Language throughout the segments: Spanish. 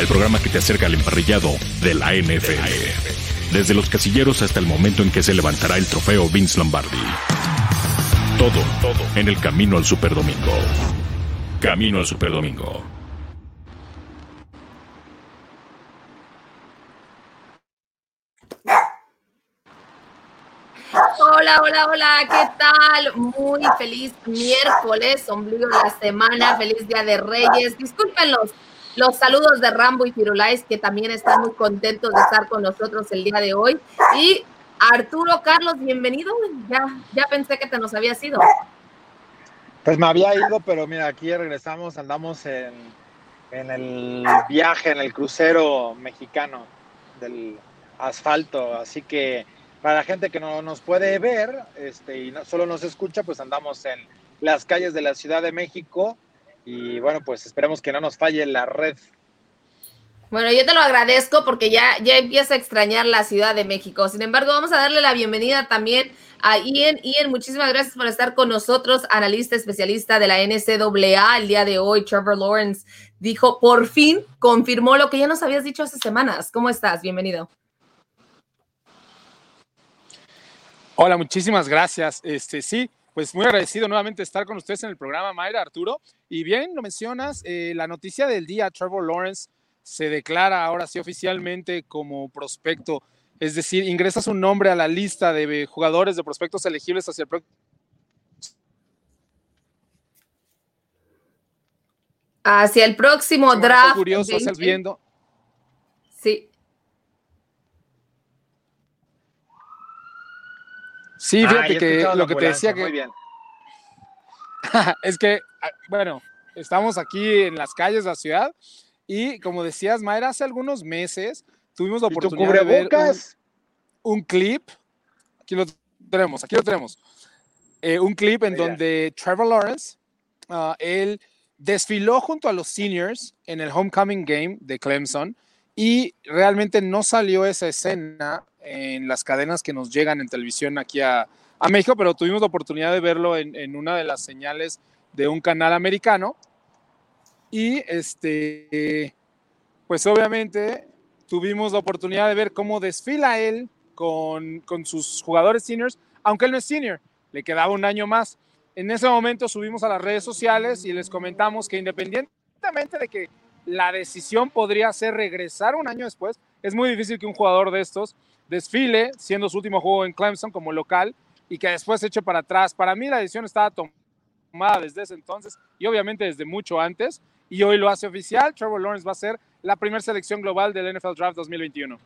el programa que te acerca al emparrillado de la NFL. Desde los casilleros hasta el momento en que se levantará el trofeo Vince Lombardi. Todo, todo en el camino al Superdomingo. Camino al Superdomingo. Hola, hola, hola, ¿qué tal? Muy feliz miércoles, ombligo de la semana, feliz día de Reyes. Disculpen los, saludos de Rambo y Firulais, que también están muy contentos de estar con nosotros el día de hoy. Y Arturo Carlos, bienvenido. Ya, ya pensé que te nos habías ido. Pues me había ido, pero mira, aquí regresamos, andamos en, en el viaje, en el crucero mexicano del asfalto, así que para la gente que no nos puede ver este, y no, solo nos escucha, pues andamos en las calles de la Ciudad de México y bueno, pues esperemos que no nos falle la red. Bueno, yo te lo agradezco porque ya, ya empieza a extrañar la Ciudad de México. Sin embargo, vamos a darle la bienvenida también a Ian. Ian, muchísimas gracias por estar con nosotros, analista especialista de la NCAA. El día de hoy, Trevor Lawrence dijo, por fin confirmó lo que ya nos habías dicho hace semanas. ¿Cómo estás? Bienvenido. Hola, muchísimas gracias. Este, sí, pues muy agradecido nuevamente estar con ustedes en el programa, Mayra, Arturo. Y bien, lo mencionas, eh, la noticia del día, Trevor Lawrence se declara ahora sí oficialmente como prospecto, es decir, ingresa su nombre a la lista de jugadores de prospectos elegibles hacia el próximo. Hacia el próximo draft. Curioso, estás viendo. Sí. Sí, fíjate que lo que te decía que. es que, ah, bueno, estamos aquí en las calles de la ciudad y como decías, Mayra, hace algunos meses tuvimos la oportunidad de ver un, clip. Aquí lo tenemos, aquí lo tenemos. Eh, un clip en donde Trevor Lawrence, uh, él desfiló junto a los seniors en el homecoming game de Clemson y realmente no salió esa escena en las cadenas que nos llegan en televisión aquí a, México, pero tuvimos la oportunidad de verlo en, una de las señales de un canal americano. Y este, pues obviamente tuvimos la oportunidad de ver cómo desfila él con, con sus jugadores seniors, aunque él no es senior, le quedaba un año más. En ese momento subimos a las redes sociales y les comentamos que independientemente de que la decisión podría ser regresar un año después, es muy difícil que un jugador de estos desfile, siendo su último juego en Clemson como local, y que después se eche para atrás. Para mí la decisión estaba tomada desde ese entonces y obviamente desde mucho antes, y hoy lo hace oficial. Trevor Lawrence va a ser la primera selección global del NFL Draft 2021.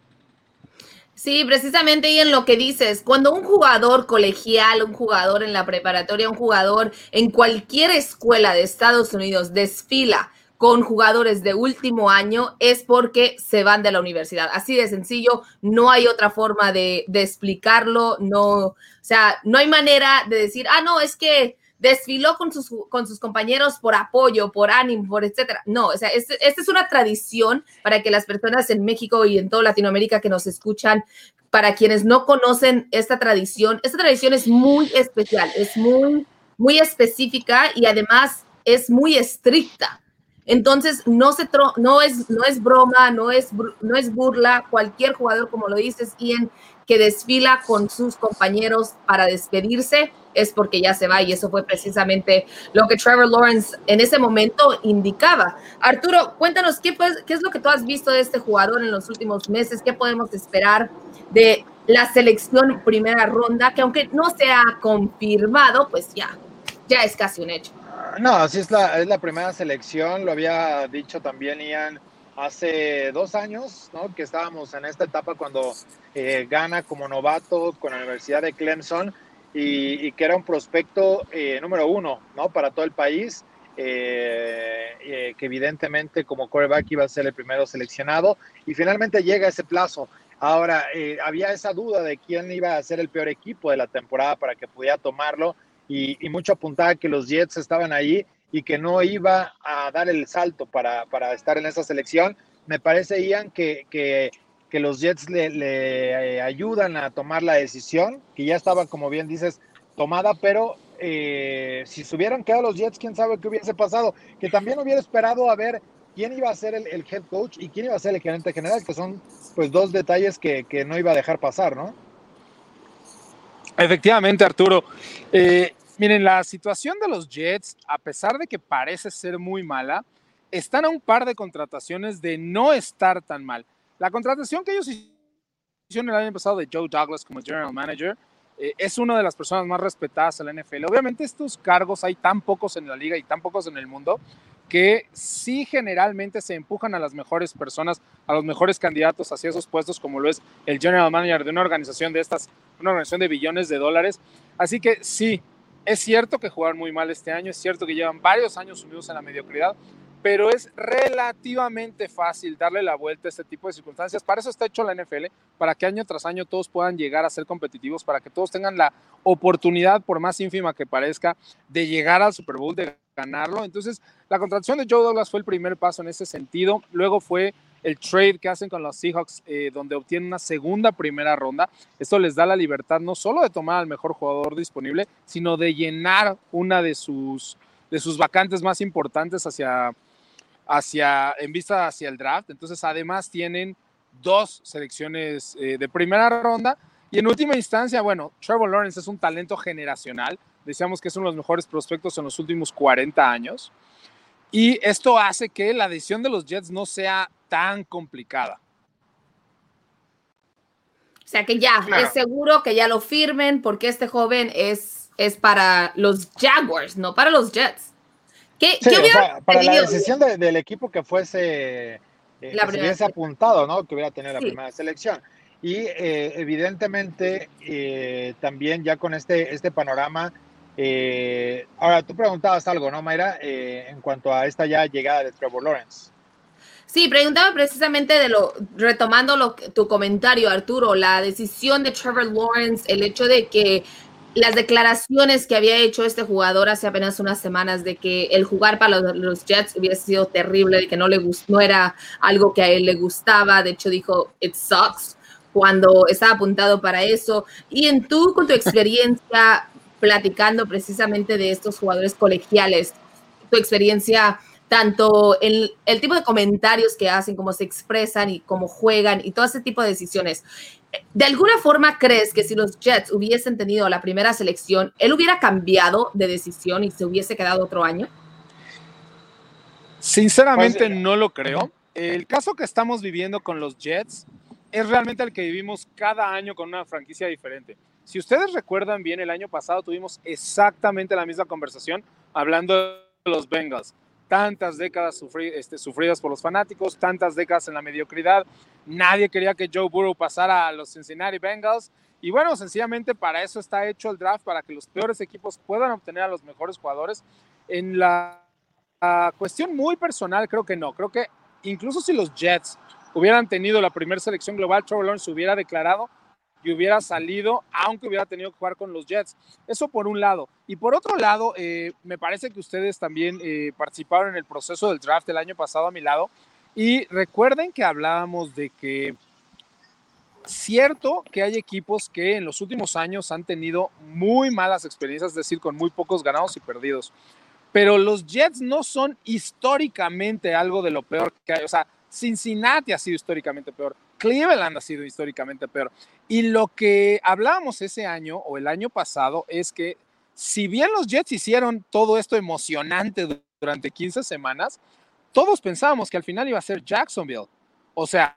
Sí, precisamente y en lo que dices, cuando un jugador colegial, un jugador en la preparatoria, un jugador en cualquier escuela de Estados Unidos desfila con jugadores de último año es porque se van de la universidad. Así de sencillo, no hay otra forma de, explicarlo, no, o sea, no hay manera de decir, ah, no, es que desfiló con sus, compañeros por apoyo, por ánimo, por etcétera. No, o sea, esta es una tradición para que las personas en México y en toda Latinoamérica que nos escuchan, para quienes no conocen esta tradición, esta tradición es muy especial, es muy específica y además es muy estricta. Entonces, no, se no, es, no es broma, no es, no es burla. Cualquier jugador, como lo dices, Ian, que desfila con sus compañeros para despedirse, es porque ya se va. Y eso fue precisamente lo que Trevor Lawrence en ese momento indicaba. Arturo, cuéntanos qué, qué es lo que tú has visto de este jugador en los últimos meses, qué podemos esperar de la selección primera ronda, que aunque no se ha confirmado, pues ya, ya es casi un hecho. No, sí es la, es la primera selección, lo había dicho también Ian hace dos años, ¿no? Que estábamos en esta etapa cuando eh, gana como novato con la Universidad de Clemson y, que era un prospecto eh, número uno, ¿no? Para todo el país, eh, que evidentemente como quarterback iba a ser el primero seleccionado y finalmente llega ese plazo. Ahora, había esa duda de quién iba a ser el peor equipo de la temporada para que pudiera tomarlo y, mucho apuntaba que los Jets estaban ahí y que no iba a dar el salto para, para estar en esa selección. Me parece, Ian, que, que, que los Jets le, le, eh, ayudan a tomar la decisión, que ya estaba, como bien dices, tomada, pero eh, si se hubieran quedado los Jets, quién sabe qué hubiese pasado. Que también hubiera esperado a ver quién iba a ser el, head coach y quién iba a ser el gerente general, que son pues dos detalles que, no iba a dejar pasar, ¿no? Efectivamente, Arturo. Eh, miren, la situación de los Jets, a pesar de que parece ser muy mala, están a un par de contrataciones de no estar tan mal. La contratación que ellos hicieron el año pasado de Joe Douglas como general manager eh, es una de las personas más respetadas en la NFL. Obviamente estos cargos hay tan pocos en la liga y tan pocos en el mundo que sí generalmente se empujan a las mejores personas, a los mejores candidatos hacia esos puestos, como lo es el general manager de una organización de estas, una organización de billones de dólares. Así que sí, es cierto que jugaron muy mal este año, es cierto que llevan varios años sumidos en la mediocridad, pero es relativamente fácil darle la vuelta a este tipo de circunstancias. Para eso está hecho la NFL, para que año tras año todos puedan llegar a ser competitivos, para que todos tengan la oportunidad, por más ínfima que parezca, de llegar al Super Bowl, ganarlo. Entonces, la contratación de Joe Douglas fue el primer paso en ese sentido. Luego fue el trade que hacen con los Seahawks, eh, donde obtienen una segunda primera ronda. Esto les da la libertad no solo de tomar al mejor jugador disponible, sino de llenar una de sus, de sus vacantes más importantes hacia hacia, en vista hacia el draft. Entonces, además tienen dos selecciones eh, de primera ronda. Y en última instancia, bueno, Trevor Lawrence es un talento generacional. Decíamos que es uno de los mejores prospectos en los últimos 40 años. Y esto hace que la decisión de los Jets no sea tan complicada. O sea que ya, es seguro que ya lo firmen porque este joven es, es para los Jaguars, no para los Jets para la decisión del equipo que fuese, eh, se hubiese apuntado, ¿no? Que hubiera tenido la primera selección. Y eh, evidentemente eh, también ya con este, este panorama, ahora tú preguntabas algo, ¿no, Mayra? en cuanto a esta ya llegada de Trevor Lawrence. Sí, preguntaba precisamente de lo, retomando lo, tu comentario, Arturo, la decisión de Trevor Lawrence, el hecho de que las declaraciones que había hecho este jugador hace apenas unas semanas de que el jugar para los, Jets hubiera sido terrible, de que no le no era algo que a él le gustaba, de hecho dijo it sucks cuando estaba apuntado para eso. Y en tú con tu experiencia platicando precisamente de estos jugadores colegiales, tu experiencia tanto en el tipo de comentarios que hacen, cómo se expresan y cómo juegan y todo ese tipo de decisiones. ¿De alguna forma crees que si los Jets hubiesen tenido la primera selección, él hubiera cambiado de decisión y se hubiese quedado otro año? Sinceramente pues, no lo creo. El caso que estamos viviendo con los Jets es realmente el que vivimos cada año con una franquicia diferente. Si ustedes recuerdan bien, el año pasado tuvimos exactamente la misma conversación hablando de los Bengals tantas décadas este, sufridas por los fanáticos, tantas décadas en la mediocridad. Nadie quería que Joe Burrow pasara a los Cincinnati Bengals. Y bueno, sencillamente para eso está hecho el draft, para que los peores equipos puedan obtener a los mejores jugadores. En la, cuestión muy personal, creo que no. Creo que incluso si los Jets hubieran tenido la primera selección global, Trevor Lawrence hubiera declarado y hubiera salido, aunque hubiera tenido que jugar con los Jets. Eso por un lado. Y por otro lado, eh, me parece que ustedes también eh, participaron en el proceso del draft el año pasado a mi lado. Y recuerden que hablábamos de que cierto que hay equipos que en los últimos años han tenido muy malas experiencias, es decir, con muy pocos ganados y perdidos. Pero los Jets no son históricamente algo de lo peor que hay. O sea, Cincinnati ha sido históricamente peor. Cleveland ha sido históricamente peor. Y lo que hablábamos ese año o el año pasado es que si bien los Jets hicieron todo esto emocionante durante 15 semanas, todos pensábamos que al final iba a ser Jacksonville. O sea,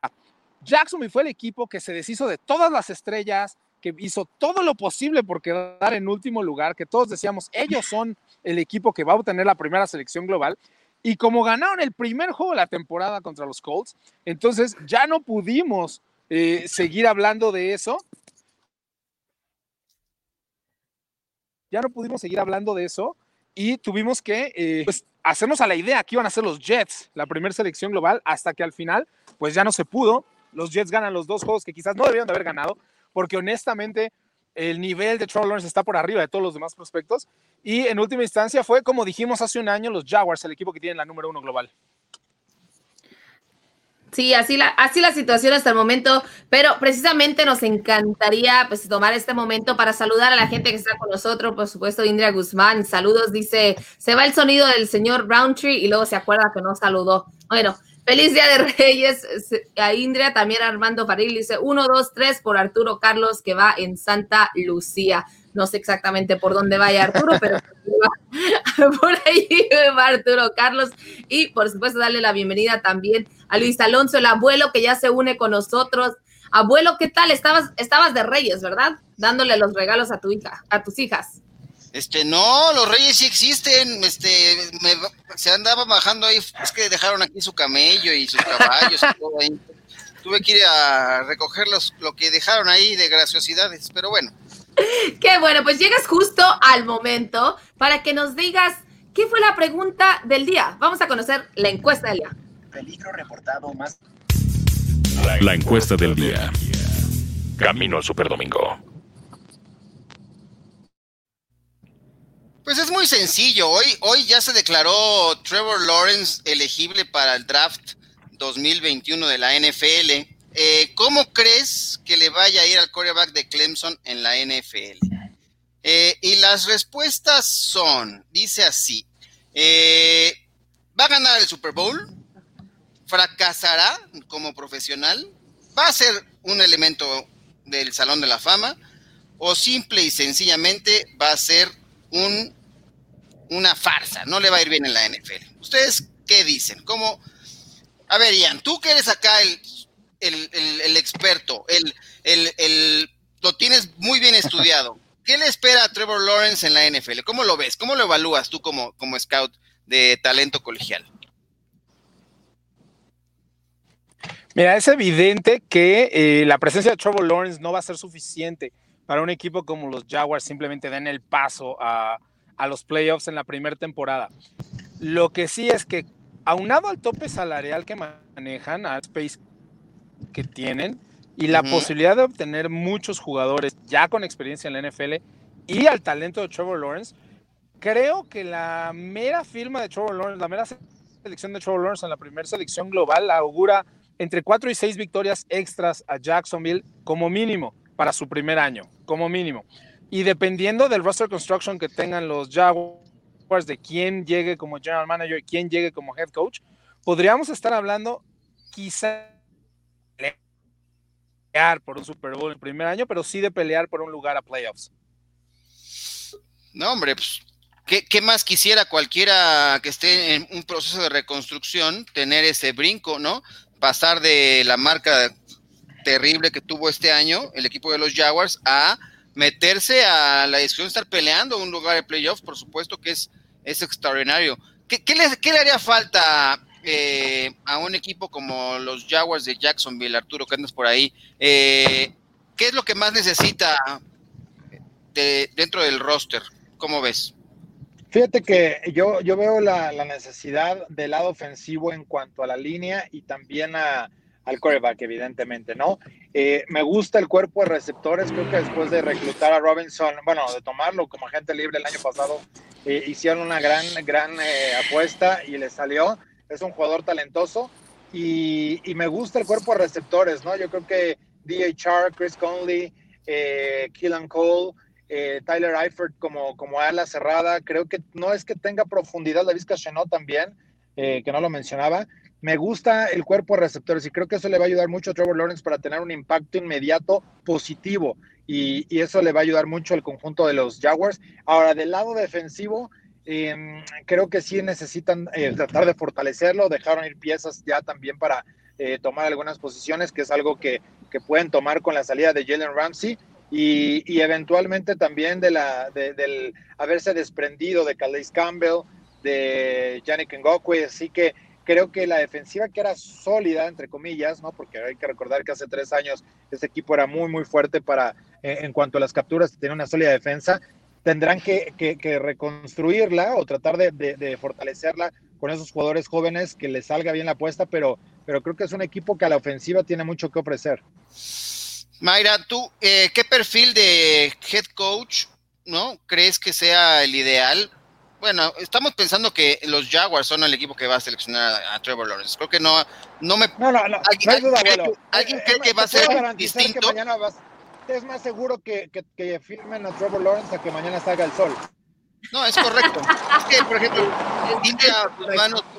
Jacksonville fue el equipo que se deshizo de todas las estrellas, que hizo todo lo posible por quedar en último lugar, que todos decíamos, ellos son el equipo que va a obtener la primera selección global. Y como ganaron el primer juego de la temporada contra los Colts, entonces ya no pudimos eh, seguir hablando de eso. Ya no pudimos seguir hablando de eso y tuvimos que eh, pues, hacernos a la idea que iban a ser los Jets, la primera selección global, hasta que al final, pues ya no se pudo. Los Jets ganan los dos juegos que quizás no debieron de haber ganado, porque honestamente el nivel de Trevor Lawrence está por arriba de todos los demás prospectos. Y en última instancia fue, como dijimos hace un año, los Jaguars, el equipo que tiene la número uno global. Sí, así la, así la situación hasta el momento, pero precisamente nos encantaría pues tomar este momento para saludar a la gente que está con nosotros, por supuesto, Indria Guzmán, saludos, dice, se va el sonido del señor Roundtree y luego se acuerda que no saludó. Bueno, feliz Día de Reyes a Indria, también Armando Faril dice, uno, dos, tres por Arturo Carlos que va en Santa Lucía. No sé exactamente por dónde vaya Arturo, pero por ahí va Arturo Carlos. Y por supuesto, darle la bienvenida también a Luis Alonso, el abuelo que ya se une con nosotros. Abuelo, ¿qué tal? Estabas, estabas de Reyes, ¿verdad? Dándole los regalos a tu hija, a tus hijas. Este, no, los reyes sí existen, este, se andaba bajando ahí, es que dejaron aquí su camello y sus caballos y todo ahí. Tuve que ir a recoger lo que dejaron ahí de graciosidades, pero bueno, Qué bueno, pues llegas justo al momento para que nos digas qué fue la pregunta del día. Vamos a conocer la encuesta del día. Peligro reportado más. La encuesta del día. Camino al Superdomingo. Pues es muy sencillo. Hoy, hoy ya se declaró Trevor Lawrence elegible para el draft 2021 de la NFL. Eh, ¿cómo crees que le vaya a ir al quarterback de Clemson en la NFL? Eh, y las respuestas son, dice así, eh, va a ganar el Super Bowl, fracasará como profesional, va a ser un elemento del Salón de la Fama, o simple y sencillamente va a ser un, una farsa, no le va a ir bien en la NFL. ¿Ustedes qué dicen? ¿Cómo? A ver, Ian, tú que eres acá el el, experto, el, el, lo tienes muy bien estudiado. ¿Qué le espera a Trevor Lawrence en la NFL? ¿Cómo lo ves? ¿Cómo lo evalúas tú como, como scout de talento colegial? Mira, es evidente que eh, la presencia de Trevor Lawrence no va a ser suficiente para un equipo como los Jaguars simplemente den el paso a, a los playoffs en la primera temporada. Lo que sí es que, aunado al tope salarial que manejan, a Space que tienen y la posibilidad de obtener muchos jugadores ya con experiencia en la NFL y al talento de Trevor Lawrence, creo que la mera firma de Trevor Lawrence, la mera selección de Trevor Lawrence en la primera selección global augura entre cuatro y seis victorias extras a Jacksonville como mínimo para su primer año, como mínimo. Y dependiendo del roster construction que tengan los Jaguars, de quién llegue como general manager quién llegue como head coach, podríamos estar hablando quizá por un Super Bowl el primer año, pero sí de pelear por un lugar a playoffs. No, hombre, pues, ¿qué, más quisiera cualquiera que esté en un proceso de reconstrucción tener ese brinco, ¿no? Pasar de la marca terrible que tuvo este año el equipo de los Jaguars a meterse a la discusión de estar peleando un lugar de playoffs, por supuesto que es, es extraordinario. ¿Qué, le, ¿Qué, le, haría falta eh, a un equipo como los Jaguars de Jacksonville, Arturo, que andas por ahí, eh, ¿qué es lo que más necesita dentro del roster? ¿Cómo ves? Fíjate que yo, yo veo la, necesidad del lado ofensivo en cuanto a la línea y también al quarterback, evidentemente, ¿no? Eh, me gusta el cuerpo de receptores, creo que después de reclutar a Robinson, bueno, de tomarlo como agente libre el año pasado, hicieron una gran, gran apuesta y le salió es un jugador talentoso y, me gusta el cuerpo de receptores, ¿no? Yo creo que DHR, Chris Conley, eh, Keelan Cole, eh, Tyler Eifert como, como ala cerrada, creo que no es que tenga profundidad la Vizca Chenot también, eh, que no lo mencionaba. Me gusta el cuerpo de receptores y creo que eso le va a ayudar mucho a Trevor Lawrence para tener un impacto inmediato positivo y, y eso le va a ayudar mucho al conjunto de los Jaguars. Ahora, del lado defensivo, Em, creo que sí necesitan eh, tratar de fortalecerlo, dejaron ir piezas ya también para eh, tomar algunas posiciones, que es algo que, pueden tomar con la salida de Jalen Ramsey y, eventualmente también de la, del haberse desprendido de Calais Campbell, de Yannick Ngokwe, así que creo que la defensiva que era sólida, entre comillas, ¿no? porque hay que recordar que hace tres años este equipo era muy, muy fuerte para, eh, en cuanto a las capturas, tenía una sólida defensa, tendrán que, reconstruirla o tratar de, fortalecerla con esos jugadores jóvenes que les salga bien la apuesta, pero, pero creo que es un equipo que a la ofensiva tiene mucho que ofrecer. Mayra, ¿tú eh, qué perfil de head coach no crees que sea el ideal bueno, estamos pensando que los Jaguars son el equipo que va a seleccionar a, Trevor Lawrence. Creo que no, no me. No, no, no. ¿Alguien, no cree, ¿alguien cree que va a ser distinto? Que mañana es más seguro que, que, que firmen a Trevor Lawrence a que mañana salga el sol. No, es correcto. es que, por ejemplo, India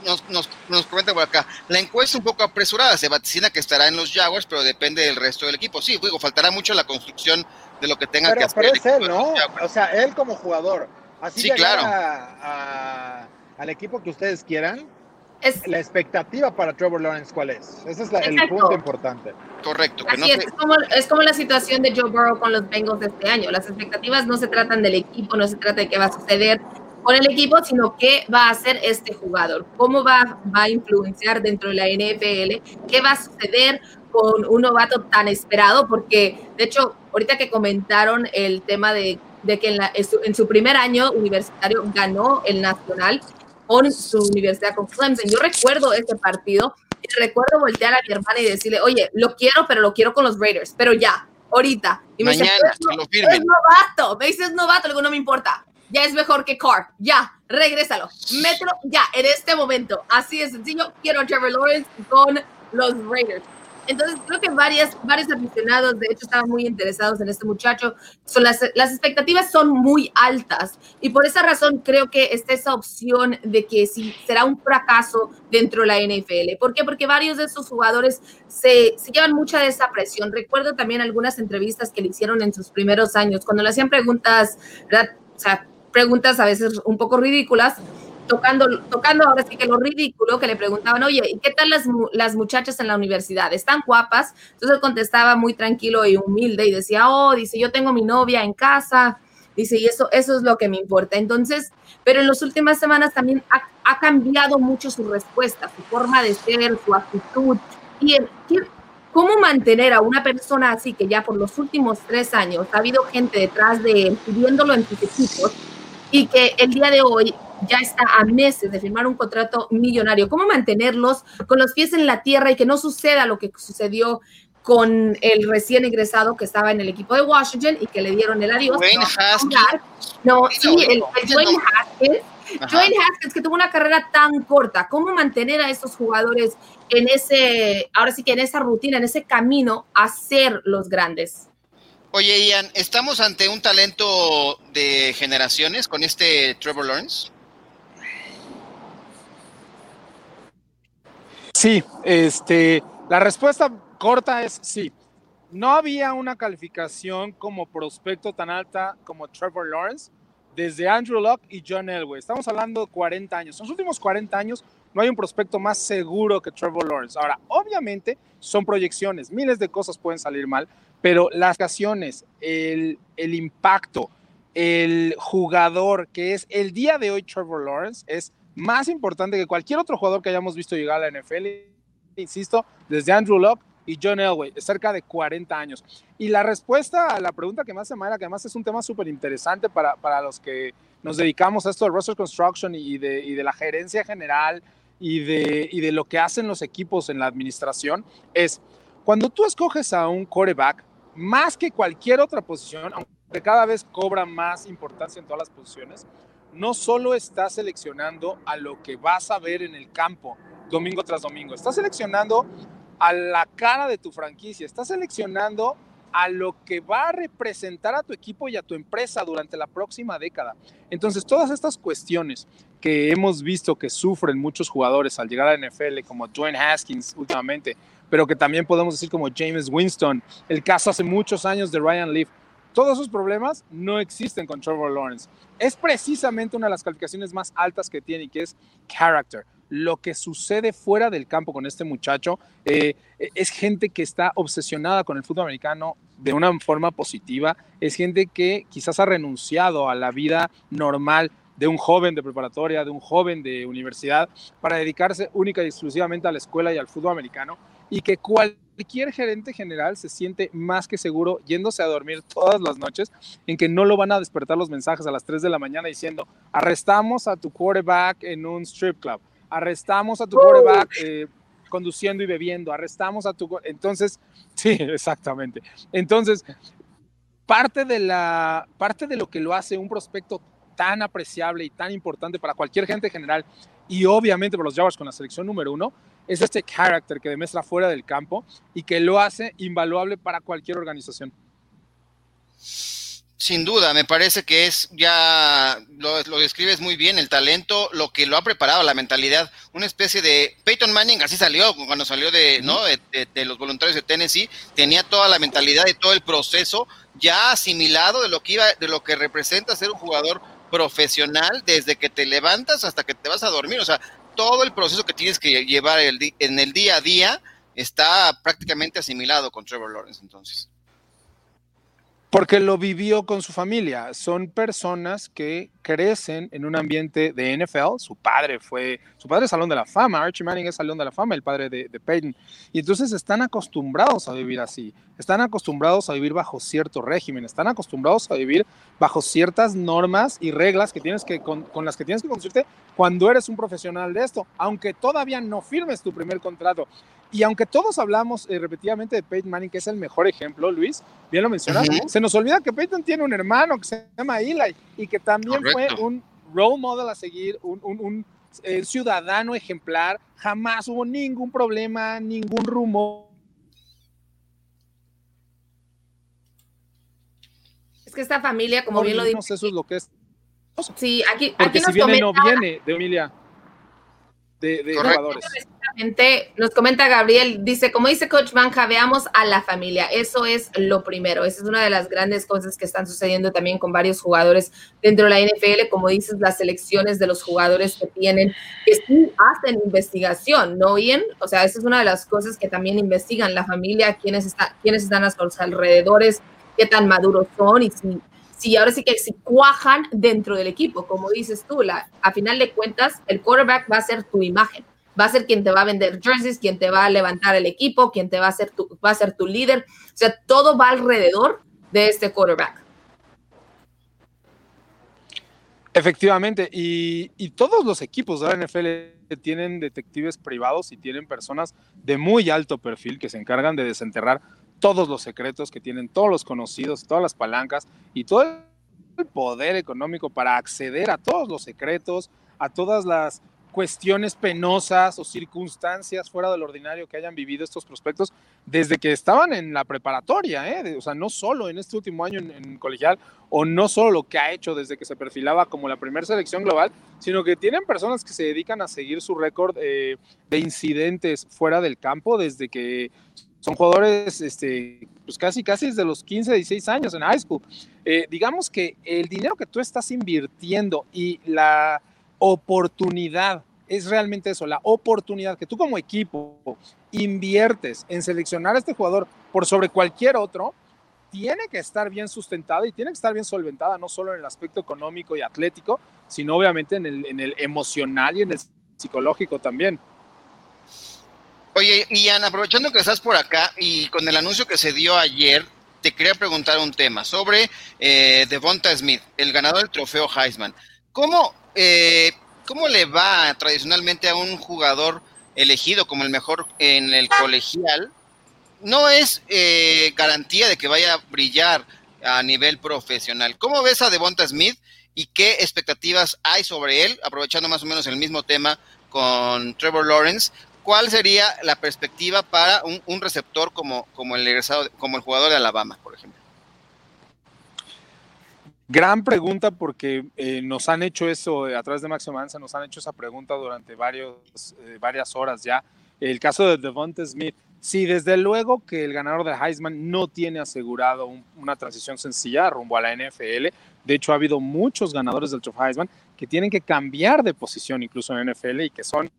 nos, nos, nos, comenta por acá, la encuesta un poco apresurada, se vaticina que estará en los Jaguars, pero depende del resto del equipo. Sí, digo, faltará mucho la construcción de lo que tenga que hacer. Pero es él, ¿no? O sea, él como jugador. Así sí, claro. al equipo que ustedes quieran, es, la expectativa para Trevor Lawrence, ¿cuál es? Ese es el punto importante. Correcto. Así es, es, como, la situación de Joe Burrow con los Bengals de este año. Las expectativas no se tratan del equipo, no se trata de qué va a suceder con el equipo, sino qué va a hacer este jugador, cómo va, va a influenciar dentro de la NFL, qué va a suceder con un novato tan esperado, porque de hecho, ahorita que comentaron el tema de, de que en, en su primer año universitario ganó el nacional, con su universidad, con Clemson. Yo recuerdo ese partido y recuerdo voltear a mi hermana y decirle, oye, lo quiero, pero lo quiero con los Raiders, pero ya, ahorita. Y me Mañana, dice, lo es novato, me dices novato, luego no me importa. Ya es mejor que Carr, ya, regrésalo, mételo ya, en este momento. Así de sencillo, quiero a Trevor Lawrence con los Raiders. Entonces, creo que varias, varios aficionados, de hecho, estaban muy interesados en este muchacho. Son las, las expectativas son muy altas y por esa razón creo que está esa opción de que si será un fracaso dentro de la NFL. ¿Por qué? Porque varios de esos jugadores se, se llevan mucha de esa presión. Recuerdo también algunas entrevistas que le hicieron en sus primeros años, cuando le hacían preguntas, o sea, preguntas a veces un poco ridículas tocando, tocando ahora sí que lo ridículo, que le preguntaban, oye, ¿y qué tal las, las muchachas en la universidad? ¿Están guapas? Entonces contestaba muy tranquilo y humilde y decía, oh, dice, yo tengo mi novia en casa, dice, y eso, eso es lo que me importa. Entonces, pero en las últimas semanas también ha, ha cambiado mucho su respuesta, su forma de ser, su actitud. Y el, ¿Cómo mantener a una persona así que ya por los últimos tres años ha habido gente detrás de él pidiéndolo en sus equipos y que el día de hoy ya está a meses de firmar un contrato millonario. ¿Cómo mantenerlos con los pies en la tierra y que no suceda lo que sucedió con el recién ingresado que estaba en el equipo de Washington y que le dieron el adiós? No, sí, el, Dwayne Haskins. Dwayne Haskins, que tuvo una carrera tan corta, ¿cómo mantener a estos jugadores en ese, ahora sí que en esa rutina, en ese camino a ser los grandes? Oye, Ian, ¿estamos ante un talento de generaciones con este Trevor Lawrence? Sí, este, la respuesta corta es sí. No había una calificación como prospecto tan alta como Trevor Lawrence desde Andrew Locke y John Elway. Estamos hablando de 40 años. En los últimos 40 años no hay un prospecto más seguro que Trevor Lawrence. Ahora, obviamente son proyecciones, miles de cosas pueden salir mal, pero las ocasiones, el, el impacto, el jugador que es el día de hoy Trevor Lawrence es más importante que cualquier otro jugador que hayamos visto llegar a la NFL, insisto, desde Andrew Locke y John Elway, cerca de 40 años. Y la respuesta a la pregunta que más se Mayra, que además es un tema súper interesante para, para los que nos dedicamos a esto de roster construction y de, y de la gerencia general y de, y de lo que hacen los equipos en la administración, es cuando tú escoges a un quarterback, más que cualquier otra posición, aunque cada vez cobra más importancia en todas las posiciones, no solo estás seleccionando a lo que vas a ver en el campo domingo tras domingo, estás seleccionando a la cara de tu franquicia, estás seleccionando a lo que va a representar a tu equipo y a tu empresa durante la próxima década. Entonces, todas estas cuestiones que hemos visto que sufren muchos jugadores al llegar a la NFL, como Dwayne Haskins últimamente, pero que también podemos decir como James Winston, el caso hace muchos años de Ryan Leaf, todos esos problemas no existen con Trevor Lawrence. Es precisamente una de las calificaciones más altas que tiene y que es character. Lo que sucede fuera del campo con este muchacho eh, es gente que está obsesionada con el fútbol americano de una forma positiva. Es gente que quizás ha renunciado a la vida normal de un joven de preparatoria, de un joven de universidad, para dedicarse única y exclusivamente a la escuela y al fútbol americano. Y que cual cualquier gerente general se siente más que seguro yéndose a dormir todas las noches en que no lo van a despertar los mensajes a las 3 de la mañana diciendo, arrestamos a tu quarterback en un strip club, arrestamos a tu quarterback eh, conduciendo y bebiendo, arrestamos a tu... Entonces, sí, exactamente. Entonces, parte de, la, parte de lo que lo hace un prospecto tan apreciable y tan importante para cualquier gente en general y obviamente para los Jaguars con la selección número uno, es este carácter que demuestra fuera del campo y que lo hace invaluable para cualquier organización. Sin duda, me parece que es ya, lo, describes muy bien, el talento, lo que lo ha preparado, la mentalidad, una especie de, Peyton Manning así salió cuando salió de, ¿no? de, los voluntarios de Tennessee, tenía toda la mentalidad y todo el proceso ya asimilado de lo que iba, de lo que representa ser un jugador profesional desde que te levantas hasta que te vas a dormir, o sea, todo el proceso que tienes que llevar en el día a día está prácticamente asimilado con Trevor Lawrence entonces. Porque lo vivió con su familia. Son personas que crecen en un ambiente de NFL. Su padre fue, su padre es Salón de la Fama. Archie Manning es Salón de la Fama, el padre de, de Peyton. Y entonces están acostumbrados a vivir así. Están acostumbrados a vivir bajo cierto régimen. Están acostumbrados a vivir bajo ciertas normas y reglas que tienes que, con, con las que tienes que conducirte cuando eres un profesional de esto. Aunque todavía no firmes tu primer contrato. Y aunque todos hablamos eh, repetidamente de Peyton Manning, que es el mejor ejemplo, Luis, bien lo mencionas, se nos olvida que Peyton tiene un hermano que se llama Eli y que también fue un role model a seguir, un, eh, ciudadano ejemplar. Jamás hubo ningún problema, ningún rumor. Es que esta familia, como bien lo dijo. Eso es lo que es. Sí, aquí, Porque aquí si viene, no viene de Emilia de, jugadores. Nos comenta Gabriel, dice, como dice Coach Banja, veamos a la familia. Eso es lo primero. Esa es una de las grandes cosas que están sucediendo también con varios jugadores dentro de la NFL. Como dices, las selecciones de los jugadores que tienen, que sí hacen investigación, ¿no bien? O sea, esa es una de las cosas que también investigan la familia, quiénes, está, quiénes están a sus alrededores, qué tan maduros son y si si ahora sí que si cuajan dentro del equipo, como dices tú, la, a final de cuentas, el quarterback va a ser tu imagen, va a ser quien te va a vender jerseys, quien te va a levantar el equipo, quien te va a ser tu, va a ser tu líder, o sea, todo va alrededor de este quarterback. Efectivamente, y, y, todos los equipos de la NFL tienen detectives privados y tienen personas de muy alto perfil que se encargan de desenterrar todos los secretos que tienen todos los conocidos, todas las palancas y todo el poder económico para acceder a todos los secretos, a todas las cuestiones penosas o circunstancias fuera del ordinario que hayan vivido estos prospectos desde que estaban en la preparatoria, ¿eh? o sea, no solo en este último año en, colegial o no solo lo que ha hecho desde que se perfilaba como la primera selección global, sino que tienen personas que se dedican a seguir su récord eh, de incidentes fuera del campo desde que son jugadores este, pues casi, casi desde los 15, 16 años en high school. Eh, digamos que el dinero que tú estás invirtiendo y la oportunidad, es realmente eso, la oportunidad que tú como equipo inviertes en seleccionar a este jugador por sobre cualquier otro, tiene que estar bien sustentada y tiene que estar bien solventada, no solo en el aspecto económico y atlético, sino obviamente en el, en el emocional y en el psicológico también. Oye, Ian, aprovechando que estás por acá y con el anuncio que se dio ayer, te quería preguntar un tema sobre eh, Devonta Smith, el ganador del trofeo Heisman. ¿Cómo, eh, ¿Cómo le va tradicionalmente a un jugador elegido como el mejor en el colegial? No es eh, garantía de que vaya a brillar a nivel profesional. ¿Cómo ves a Devonta Smith y qué expectativas hay sobre él? Aprovechando más o menos el mismo tema con Trevor Lawrence, ¿cuál sería la perspectiva para un, receptor como, como, el como el jugador de Alabama, por ejemplo? Gran pregunta porque eh, nos han hecho eso eh, a través de Max Manza, nos han hecho esa pregunta durante varios, eh, varias horas ya. El caso de Devonta Smith, sí, desde luego que el ganador de Heisman no tiene asegurado una transición sencilla rumbo a la NFL. De hecho, ha habido muchos ganadores del Trofeo Heisman que tienen que cambiar de posición incluso en la NFL y que son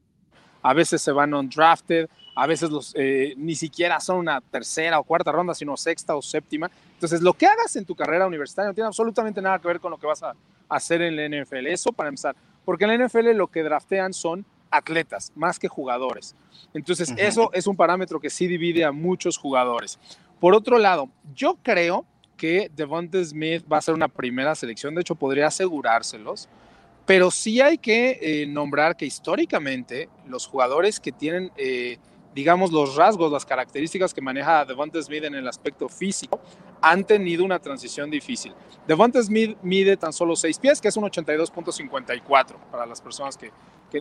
a veces se van undrafted, a veces los, eh, ni siquiera son una tercera o cuarta ronda, sino sexta o séptima. Entonces, lo que hagas en tu carrera universitaria no tiene absolutamente nada que ver con lo que vas a hacer en la NFL. Eso para empezar, porque en la NFL lo que draftean son atletas, más que jugadores. Entonces, eso es un parámetro que sí divide a muchos jugadores. Por otro lado, yo creo que Devonta Smith va a ser una primera selección, de hecho podría asegurárselos, pero sí hay que eh, nombrar que históricamente los jugadores que tienen, eh, digamos, los rasgos, las características que maneja Devonta Smith en el aspecto físico, han tenido una transición difícil. Devonta Smith mide tan solo 6 pies, que es un 82.54 para las personas que,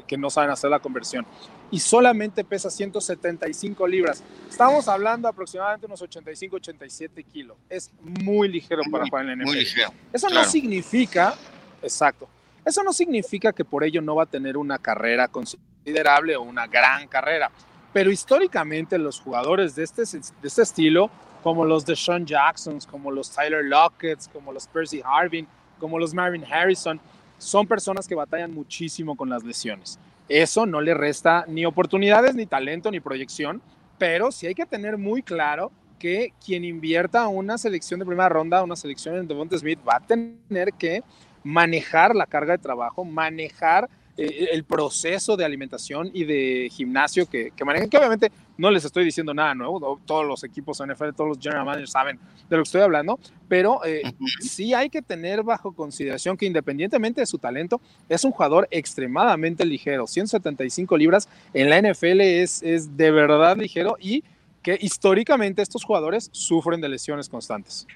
que, no saben hacer la conversión. Y solamente pesa 175 libras. Estamos hablando aproximadamente unos 85-87 kilos. Es muy ligero para jugar en el NFL. Muy ligero. Eso no significa, exacto, eso no significa que por ello no va a tener una carrera considerable o una gran carrera. Pero históricamente los jugadores de este, de este estilo, como los de Sean Jacksons, como los Tyler Lockett, como los Percy Harvin, como los Marvin Harrison, son personas que batallan muchísimo con las lesiones. Eso no le resta ni oportunidades, ni talento, ni proyección, pero sí hay que tener muy claro que quien invierta una selección de primera ronda, una selección en Devonta Smith, va a tener que manejar la carga de trabajo, manejar eh, el proceso de alimentación y de gimnasio que, que, manejan, que obviamente no les estoy diciendo nada nuevo, todos los equipos NFL, todos los general managers saben de lo que estoy hablando, pero eh, sí hay que tener bajo consideración que independientemente de su talento, es un jugador extremadamente ligero, 175 libras en la NFL es, es de verdad ligero y que históricamente estos jugadores sufren de lesiones constantes.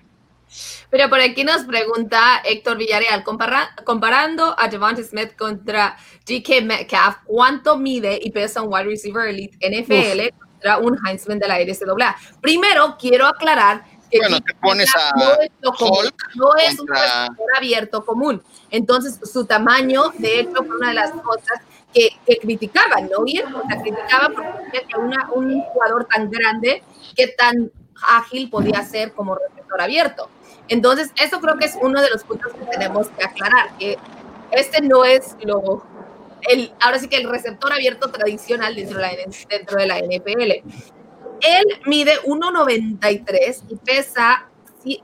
Pero por aquí nos pregunta Héctor Villarreal, comparando a Devonta Smith contra DK Metcalf, ¿cuánto mide y pesa un wide receiver elite NFL contra un Heisman de la NCAA? Primero, quiero aclarar que bueno, te pones a no es, no es un receptor abierto común. Entonces, su tamaño, de hecho, fue una de las cosas que, criticaban, ¿no? Bien, o sea, criticaban porque que una, un jugador tan grande, que tan ágil podía ser como receptor abierto. Entonces, eso creo que es uno de los puntos que tenemos que aclarar, que este no es lo, el, ahora sí que el receptor abierto tradicional dentro de la, dentro de la NFL. Él mide 1,93 y pesa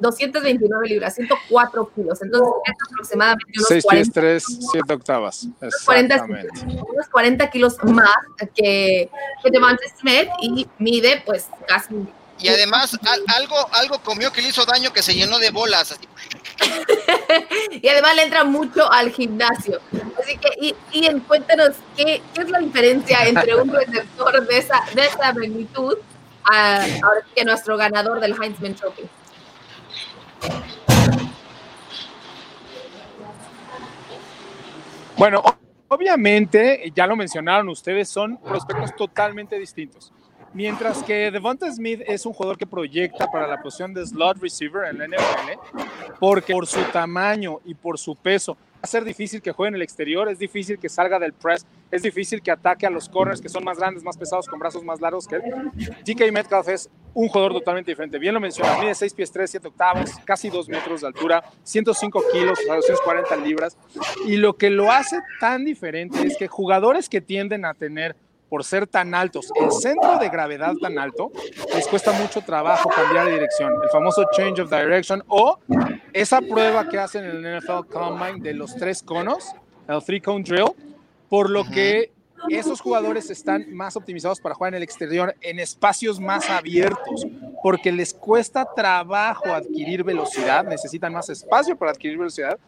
229 libras, 104 kilos. Entonces, es aproximadamente unos 6 pies 3, 7 octavas. Exactamente. 40, unos 40 kilos más que, que Devante Smith y mide pues casi y además algo, algo comió que le hizo daño que se llenó de bolas. y además le entra mucho al gimnasio. Así que, y, y cuéntanos, ¿qué, ¿qué, es la diferencia entre un receptor de esa, de esa magnitud a, ahora que nuestro ganador del Heinzman Trophy? Bueno, obviamente, ya lo mencionaron ustedes, son prospectos totalmente distintos. Mientras que Devonta Smith es un jugador que proyecta para la posición de slot receiver en la NFL, porque por su tamaño y por su peso va a ser difícil que juegue en el exterior, es difícil que salga del press, es difícil que ataque a los corners que son más grandes, más pesados, con brazos más largos que él. DK Metcalf es un jugador totalmente diferente. Bien lo mencionas, mide 6 pies 3, 7 octavos, casi 2 metros de altura, 105 kilos, o sea, 240 libras. Y lo que lo hace tan diferente es que jugadores que tienden a tener por ser tan altos, el centro de gravedad tan alto, les cuesta mucho trabajo cambiar de dirección. El famoso change of direction o esa prueba que hacen en el NFL Combine de los tres conos, el three cone drill, por lo que esos jugadores están más optimizados para jugar en el exterior, en espacios más abiertos, porque les cuesta trabajo adquirir velocidad, necesitan más espacio para adquirir velocidad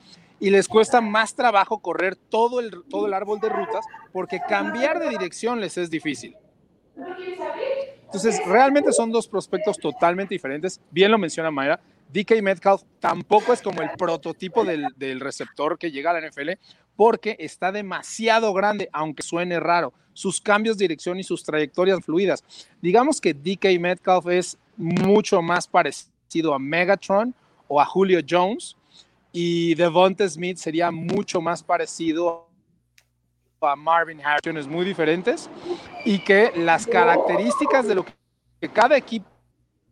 y les cuesta más trabajo correr todo el, todo el árbol de rutas porque cambiar de dirección les es difícil. Entonces, realmente son dos prospectos totalmente diferentes. Bien lo menciona Mayra. DK Metcalf tampoco es como el prototipo del, del, receptor que llega a la NFL porque está demasiado grande, aunque suene raro. Sus cambios de dirección y sus trayectorias fluidas. Digamos que DK Metcalf es mucho más parecido a Megatron o a Julio Jones y Devonta Smith sería mucho más parecido a Marvin Harrison, muy diferentes y que las características de lo que cada equipo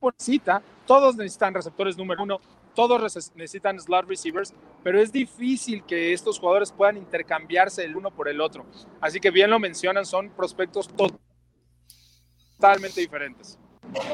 necesita, todos necesitan receptores número uno, todos necesitan slot receivers, pero es difícil que estos jugadores puedan intercambiarse el uno por el otro. Así que bien lo mencionan, son prospectos totalmente diferentes.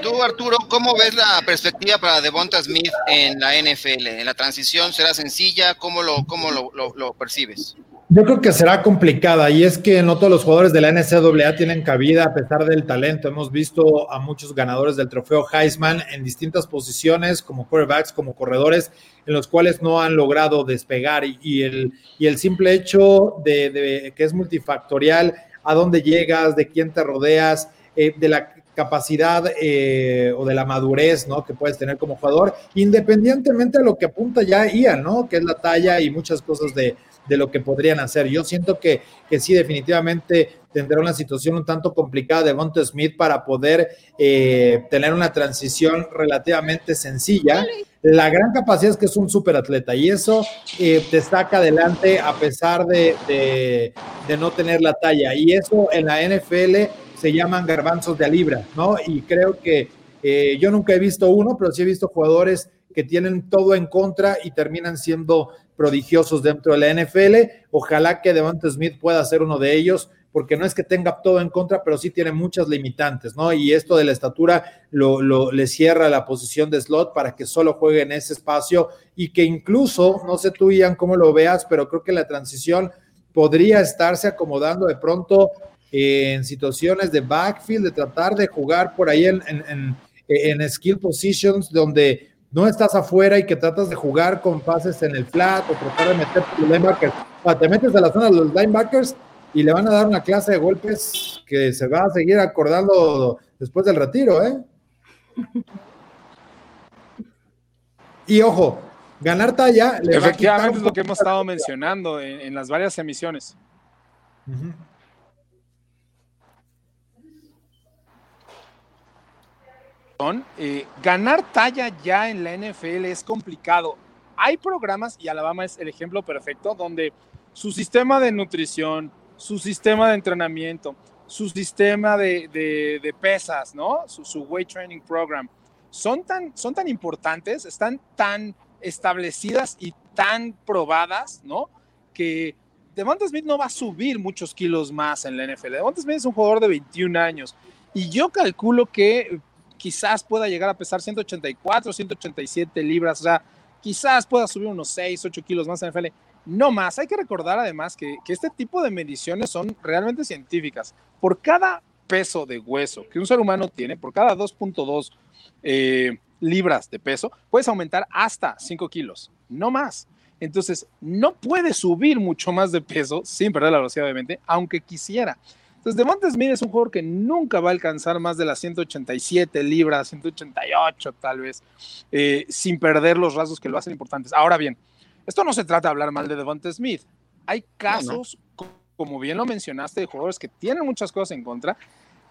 Tú, Arturo, ¿cómo ves la perspectiva para Devonta Smith en la NFL? ¿En la transición será sencilla? ¿Cómo lo, cómo lo, percibes? Yo creo que será complicada y es que no todos los jugadores de la NCAA tienen cabida a pesar del talento. Hemos visto a muchos ganadores del trofeo Heisman en distintas posiciones como quarterbacks, como corredores, en los cuales no han logrado despegar y, el, y el simple hecho de, de que es multifactorial, a dónde llegas, de quién te rodeas, eh, de la capacidad eh, o de la madurez, ¿no? Que puedes tener como jugador, independientemente de lo que apunta ya Ian, ¿no? Que es la talla y muchas cosas de, de lo que podrían hacer. Yo siento que, que sí, definitivamente tendrá una situación un tanto complicada de Monte Smith para poder eh, tener una transición relativamente sencilla. La gran capacidad es que es un super atleta y eso eh, te adelante a pesar de, de, no tener la talla. Y eso en la NFL se llaman garbanzos de libra, ¿no? Y creo que eh, yo nunca he visto uno, pero sí he visto jugadores que tienen todo en contra y terminan siendo prodigiosos dentro de la NFL. Ojalá que Devonta Smith pueda ser uno de ellos, porque no es que tenga todo en contra, pero sí tiene muchas limitantes, ¿no? Y esto de la estatura lo, le cierra la posición de slot para que solo juegue en ese espacio y que incluso, no sé tú, Ian, cómo lo veas, pero creo que la transición podría estarse acomodando de pronto en situaciones de backfield, de tratar de jugar por ahí en, skill positions donde no estás afuera y que tratas de jugar con pases en el flat o tratar de meter tu linebacker. te metes a la zona de los linebackers y le van a dar una clase de golpes que se va a seguir acordando después del retiro, ¿eh? Y ojo, ganar talla. Le Efectivamente es lo que hemos estado mencionando en, las varias emisiones. Eh, ganar talla ya en la NFL es complicado. Hay programas, y Alabama es el ejemplo perfecto, donde su sistema de nutrición, su sistema de entrenamiento, su sistema de, pesas, ¿no? Su, weight training program, son tan, son tan importantes, están tan establecidas y tan probadas, ¿no? Que Devonta Smith no va a subir muchos kilos más en la NFL. Devonta Smith es un jugador de 21 años y yo calculo que quizás pueda llegar a pesar 184, 187 libras, o sea, quizás pueda subir unos 6, 8 kilos más en NFL. No más, hay que recordar además que, este tipo de mediciones son realmente científicas. Por cada peso de hueso que un ser humano tiene, por cada 2.2 eh, libras de peso, puedes aumentar hasta 5 kilos, no más. Entonces, no puede subir mucho más de peso sin perder la velocidad, obviamente, aunque quisiera. Entonces, Devonta Smith es un jugador que nunca va a alcanzar más de las 187 libras, 188 tal vez, eh, sin perder los rasgos que lo hacen importantes. Ahora bien, esto no se trata de hablar mal de Devonta Smith. Hay casos, como bien lo mencionaste, de jugadores que tienen muchas cosas en contra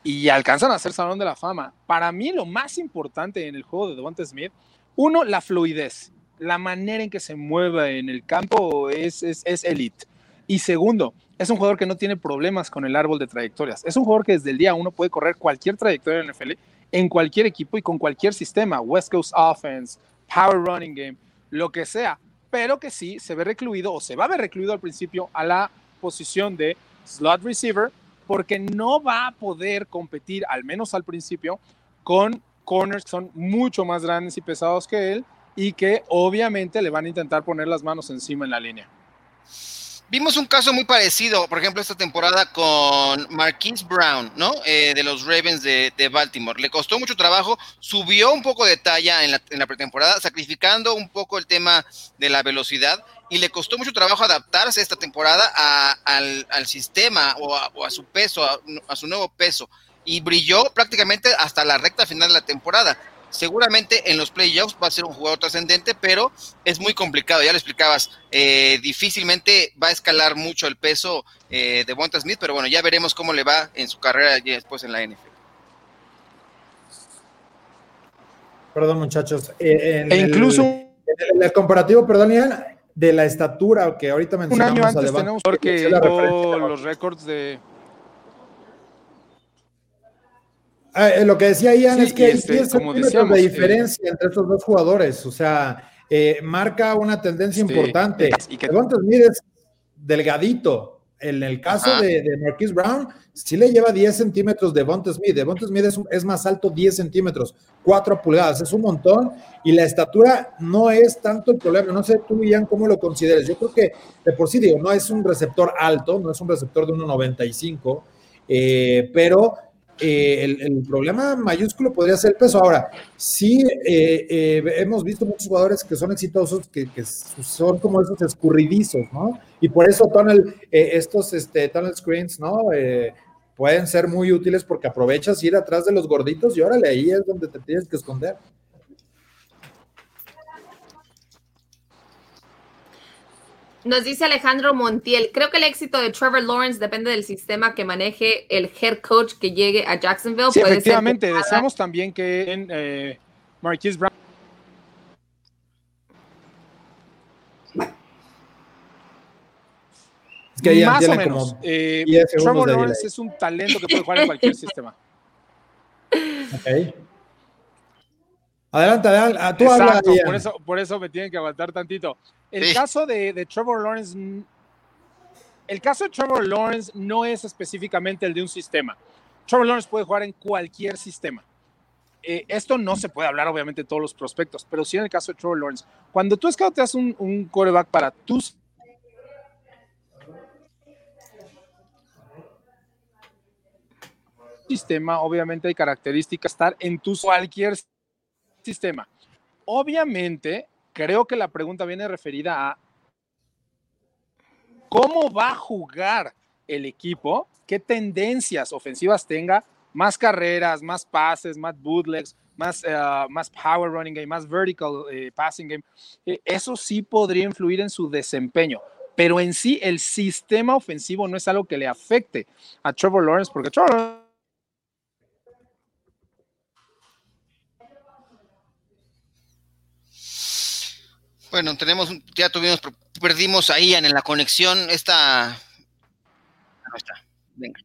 y alcanzan a ser Salón de la Fama. Para mí, lo más importante en el juego de Devonta Smith, uno, la fluidez. La manera en que se mueve en el campo es, es, es elite. Y segundo, es un jugador que no tiene problemas con el árbol de trayectorias. Es un jugador que desde el día uno puede correr cualquier trayectoria en NFL, en cualquier equipo y con cualquier sistema, West Coast Offense, Power Running Game, lo que sea, pero que sí se ve recluido o se va a ver recluido al principio a la posición de slot receiver, porque no va a poder competir, al menos al principio, con corners que son mucho más grandes y pesados que él y que obviamente le van a intentar poner las manos encima en la línea. Vimos un caso muy parecido, por ejemplo, esta temporada con Marquise Brown, ¿no? Eh, de los Ravens de, Baltimore. Le costó mucho trabajo, subió un poco de talla en la, pretemporada, sacrificando un poco el tema de la velocidad y le costó mucho trabajo adaptarse esta temporada al, sistema o a, su peso, a su nuevo peso. Y brilló prácticamente hasta la recta final de la temporada seguramente en los playoffs va a ser un jugador trascendente, pero es muy complicado, ya lo explicabas, eh, difícilmente va a escalar mucho el peso eh, de Bonta Smith, pero bueno, ya veremos cómo le va en su carrera y después en la NFL. Perdón, muchachos. Eh, e incluso. El, el, comparativo, perdón, Ian, de la estatura que ahorita mencionamos. Un año antes tenemos porque los récords de Ah, eh, lo que decía Ian es que hay 10 este, centímetros de eh, diferencia entre estos dos jugadores, o sea, eh, marca una tendencia importante. Y que Smith es delgadito. En el caso de, de, Marquise Brown, sí le lleva 10 centímetros de Bonte Smith. De Bonte Smith es, más alto 10 centímetros, 4 pulgadas, es un montón. Y la estatura no es tanto el problema. No sé tú, Ian, cómo lo consideres. Yo creo que de por sí digo, no es un receptor alto, no es un receptor de 1,95, pero eh, el, problema mayúsculo podría ser el peso. Ahora, sí eh, eh, hemos visto muchos jugadores que son exitosos, que, son como esos escurridizos, ¿no? Y por eso estos este, tunnel screens, ¿no? pueden ser muy útiles porque aprovechas ir atrás de los gorditos y órale, ahí es donde te tienes que esconder. Nos dice Alejandro Montiel, creo que el éxito de Trevor Lawrence depende del sistema que maneje el head coach que llegue a Jacksonville. Sí, efectivamente, deseamos también que en eh, Marquise Brown Es que ya Más o menos. Eh, Trevor Lawrence es un talento que puede jugar en cualquier sistema. Ok. Adelante, adelante. Ah, tú Exacto, por eso, por eso me tienen que aguantar tantito. El caso de, Trevor Lawrence, el caso de Trevor Lawrence no es específicamente el de un sistema. Trevor Lawrence puede jugar en cualquier sistema. Eh, esto no se puede hablar, obviamente, de todos los prospectos, pero sí en el caso de Trevor Lawrence. Cuando tú scouteas un, un coreback para tus sistema, obviamente hay características estar en tu cualquier sistema. Obviamente, creo que la pregunta viene referida a cómo va a jugar el equipo, qué tendencias ofensivas tenga, más carreras, más pases, más bootlegs, más, eh, power running game, más vertical eh, passing game. Eh, eso sí podría influir en su desempeño. Pero en sí, el sistema ofensivo no es algo que le afecte a Trevor Lawrence, porque Trevor Bueno, tenemos, ya tuvimos, perdimos ahí en la conexión esta. No está. Venga.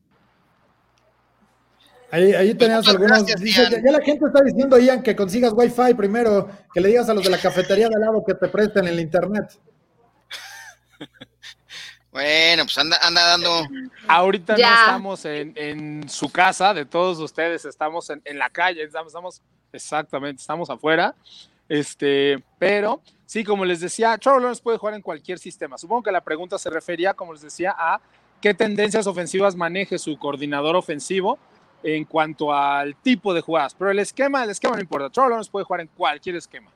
Ahí, ahí tenemos algunos. ya, la gente está diciendo, Ian, que consigas Wi-Fi primero, que le digas a los de la cafetería de lado que te presten el internet. Bueno, pues anda, anda dando. Ahorita no estamos en, su casa, de todos ustedes, estamos en, la calle, estamos, estamos, exactamente, estamos afuera. Este, pero sí, como les decía, Trevor Lawrence puede jugar en cualquier sistema. Supongo que la pregunta se refería, como les decía, a qué tendencias ofensivas maneje su coordinador ofensivo en cuanto al tipo de jugadas. Pero el esquema, el esquema no importa. Trevor Lawrence puede jugar en cualquier esquema.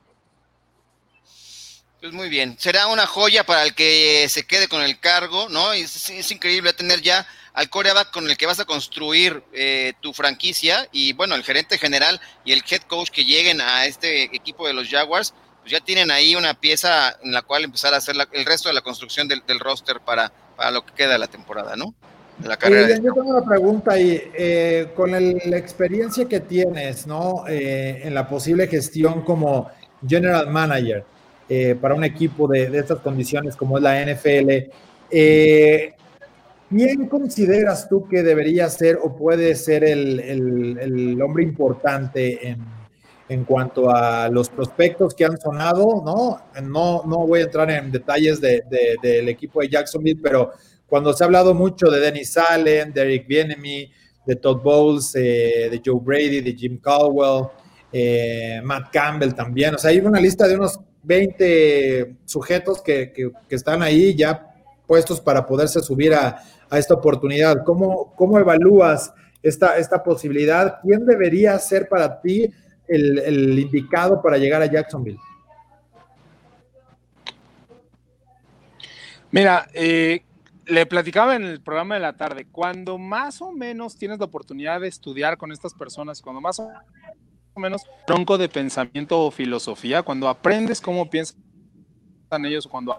Pues muy bien, será una joya para el que se quede con el cargo, ¿no? Es, es increíble tener ya al coreback con el que vas a construir eh, tu franquicia y bueno, el gerente general y el head coach que lleguen a este equipo de los Jaguars, pues ya tienen ahí una pieza en la cual empezar a hacer el resto de la construcción del, roster para, para lo que queda de la temporada, ¿no? De la carrera. yo tengo una pregunta ahí, eh, con la experiencia que tienes, ¿no? Eh, en la posible gestión como general manager, eh, para un equipo de, de, estas condiciones como es la NFL. Eh, ¿Quién consideras tú que debería ser o puede ser el, el, hombre importante en, en, cuanto a los prospectos que han sonado? No, no, no voy a entrar en detalles de, del equipo de Jacksonville, pero cuando se ha hablado mucho de Dennis Allen, de Eric Bienemy, de Todd Bowles, eh, de Joe Brady, de Jim Caldwell, Matt Campbell también. O sea, hay una lista de unos 20 sujetos que, están ahí ya puestos para poderse subir a, esta oportunidad. ¿Cómo, cómo evalúas esta, esta posibilidad? ¿Quién debería ser para ti el, indicado para llegar a Jacksonville? Mira, eh, le platicaba en el programa de la tarde, cuando más o menos tienes la oportunidad de estudiar con estas personas, cuando más o menos tronco de pensamiento o filosofía, cuando aprendes cómo piensan ellos, cuando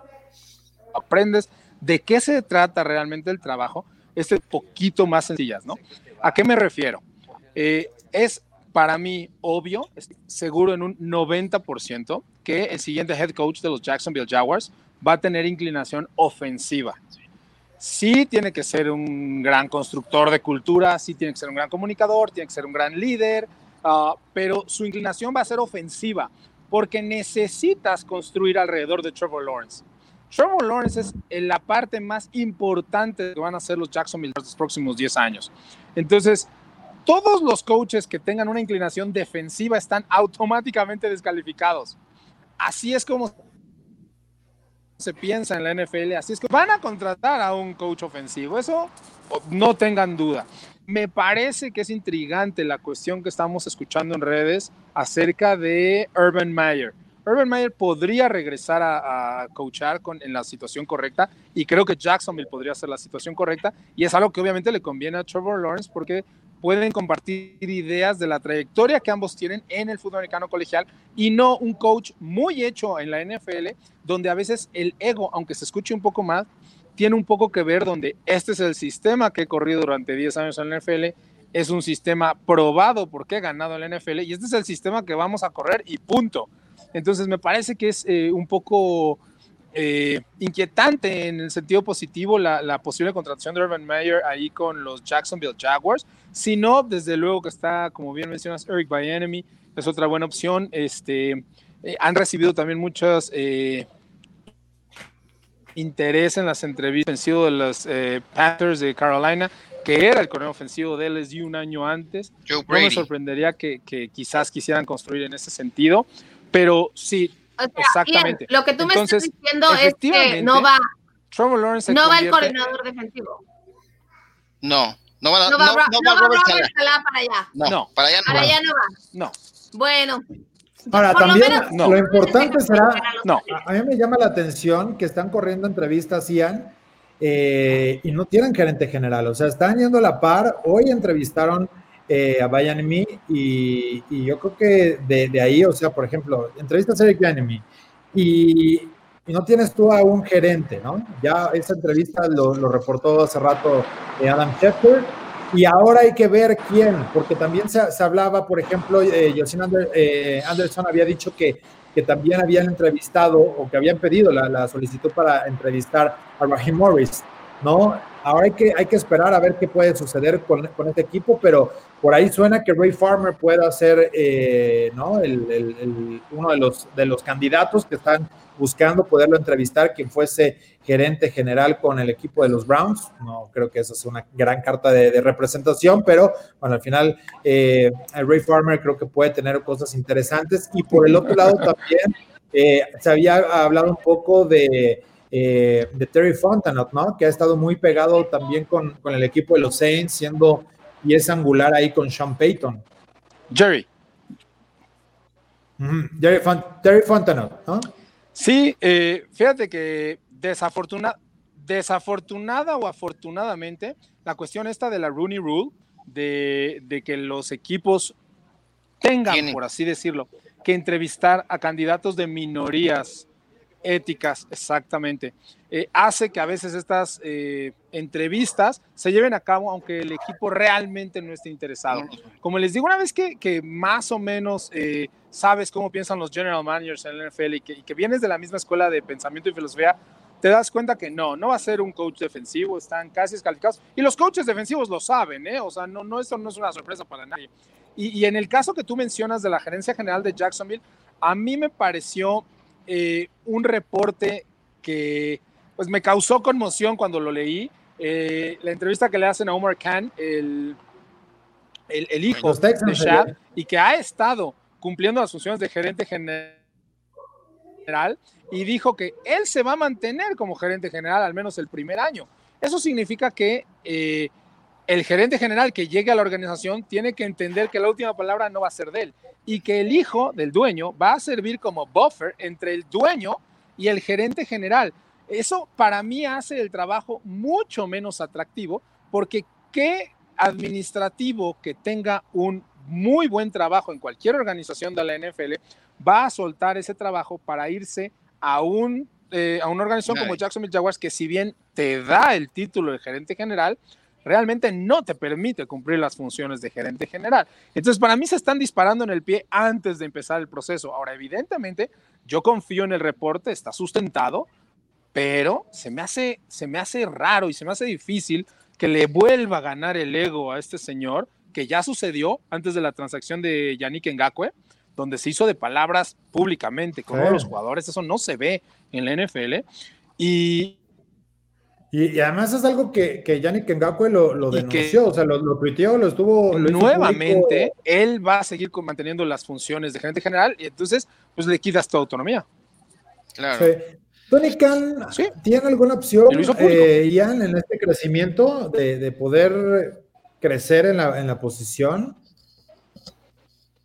aprendes de qué se trata realmente el trabajo, es un poquito más sencillas, ¿no? ¿A qué me refiero? Eh, es para mí obvio, seguro en un 90%, que el siguiente head coach de los Jacksonville Jaguars va a tener inclinación ofensiva. Sí tiene que ser un gran constructor de cultura, sí tiene que ser un gran comunicador, tiene que ser un gran líder, Ah, pero su inclinación va a ser ofensiva porque necesitas construir alrededor de Trevor Lawrence. Trevor Lawrence es la parte más importante que van a hacer los Jacksonville los próximos 10 años. Entonces, todos los coaches que tengan una inclinación defensiva están automáticamente descalificados. Así es como se piensa en la NFL, así es que van a contratar a un coach ofensivo, eso no tengan duda. Me parece que es intrigante la cuestión que estamos escuchando en redes acerca de Urban Meyer. Urban Meyer podría regresar a, coachar con, en la situación correcta y creo que Jacksonville podría ser la situación correcta y es algo que obviamente le conviene a Trevor Lawrence porque pueden compartir ideas de la trayectoria que ambos tienen en el fútbol americano colegial y no un coach muy hecho en la NFL donde a veces el ego, aunque se escuche un poco más, tiene un poco que ver donde este es el sistema que he corrido durante 10 años en la NFL es un sistema probado porque he ganado en la NFL y este es el sistema que vamos a correr y punto. Entonces me parece que es eh, un poco eh, inquietante en el sentido positivo la, posible contratación de Urban Meyer ahí con los Jacksonville Jaguars. Si no, desde luego que está, como bien mencionas, Eric Bienemy, es otra buena opción. Este, eh, han recibido también muchos interés en las entrevistas de los Panthers de Carolina que era el coronel ofensivo de LSU un año antes. No me sorprendería que, quizás quisieran construir en ese sentido, pero sí, exactamente. lo que tú me estás diciendo es que no va, no va el coordinador defensivo. No, no va, no, va, no, va, Robert Saleh para allá. No, para allá no, para allá no va. No. Bueno. Ahora, también lo, importante será, no, a mí me llama la atención que están corriendo entrevistas, Ian, eh, y no tienen gerente general, o sea, están yendo a la par. Hoy entrevistaron eh, a Bayern y, y yo creo que de, ahí, o sea, por ejemplo, entrevistas a Eric Bayern y, y no tienes tú a un gerente, ¿no? Ya esa entrevista lo, reportó hace rato eh, Adam Schefter y ahora hay que ver quién, porque también se, hablaba, por ejemplo, eh, Anderson había dicho que que también habían entrevistado o que habían pedido la, solicitud para entrevistar a Raheem Morris, ¿no? Ahora hay que, hay que esperar a ver qué puede suceder con, con este equipo, pero por ahí suena que Ray Farmer pueda ser, eh, ¿no? El, uno de los, de los candidatos que están buscando poderlo entrevistar, quien fuese gerente general con el equipo de los Browns. No creo que esa es una gran carta de, representación, pero bueno, al final eh, Ray Farmer creo que puede tener cosas interesantes. Y por el otro lado también eh, se había hablado un poco de, eh, de Terry Fontanot, ¿no? Que ha estado muy pegado también con, con el equipo de los Saints, siendo y es angular ahí con Sean Payton. Jerry. Jerry Terry Fontanot, ¿no? Sí, eh, fíjate que desafortunada, desafortunada o afortunadamente, la cuestión esta de la Rooney Rule, de, que los equipos tengan, por así decirlo, que entrevistar a candidatos de minorías éticas, exactamente, eh, hace que a veces estas eh, entrevistas se lleven a cabo aunque el equipo realmente no esté interesado. Como les digo, una vez que, que más o menos sabes cómo piensan los general managers en el NFL y que, vienes de la misma escuela de pensamiento y filosofía, te das cuenta que no, no va a ser un coach defensivo, están casi descalificados. Y los coaches defensivos lo saben, ¿eh? O sea, no, no, esto no es una sorpresa para nadie. Y, en el caso que tú mencionas de la gerencia general de Jacksonville, a mí me pareció eh, un reporte que pues me causó conmoción cuando lo leí. Eh, la entrevista que le hacen a Omar Khan, el, el, hijo de Shad, y que ha estado cumpliendo las funciones de gerente general y dijo que él se va a mantener como gerente general al menos el primer año. Eso significa que eh, el gerente general que llegue a la organización tiene que entender que la última palabra no va a ser de él y que el hijo del dueño va a servir como buffer entre el dueño y el gerente general. Eso para mí hace el trabajo mucho menos atractivo porque qué administrativo que tenga un muy buen trabajo en cualquier organización de la NFL, va a soltar ese trabajo para irse a, un, eh, a una organización como Jacksonville Jaguars, que si bien te da el título de gerente general, realmente no te permite cumplir las funciones de gerente general. Entonces, para mí se están disparando en el pie antes de empezar el proceso. Ahora, evidentemente, yo confío en el reporte, está sustentado, pero se me hace, se me hace raro y se me hace difícil que le vuelva a ganar el ego a este señor que ya sucedió antes de la transacción de Yannick Ngakwe, donde se hizo de palabras públicamente con los jugadores, eso no se ve en la NFL. Y, y, además es algo que, que Yannick Ngakwe lo, lo denunció, o sea, lo, lo tuiteó, lo estuvo... nuevamente, él va a seguir manteniendo las funciones de gerente general y entonces, pues le quitas tu autonomía. Claro. Tony Khan, ¿tiene alguna opción, eh, Ian, en este crecimiento de, de poder crecer en la, en la posición?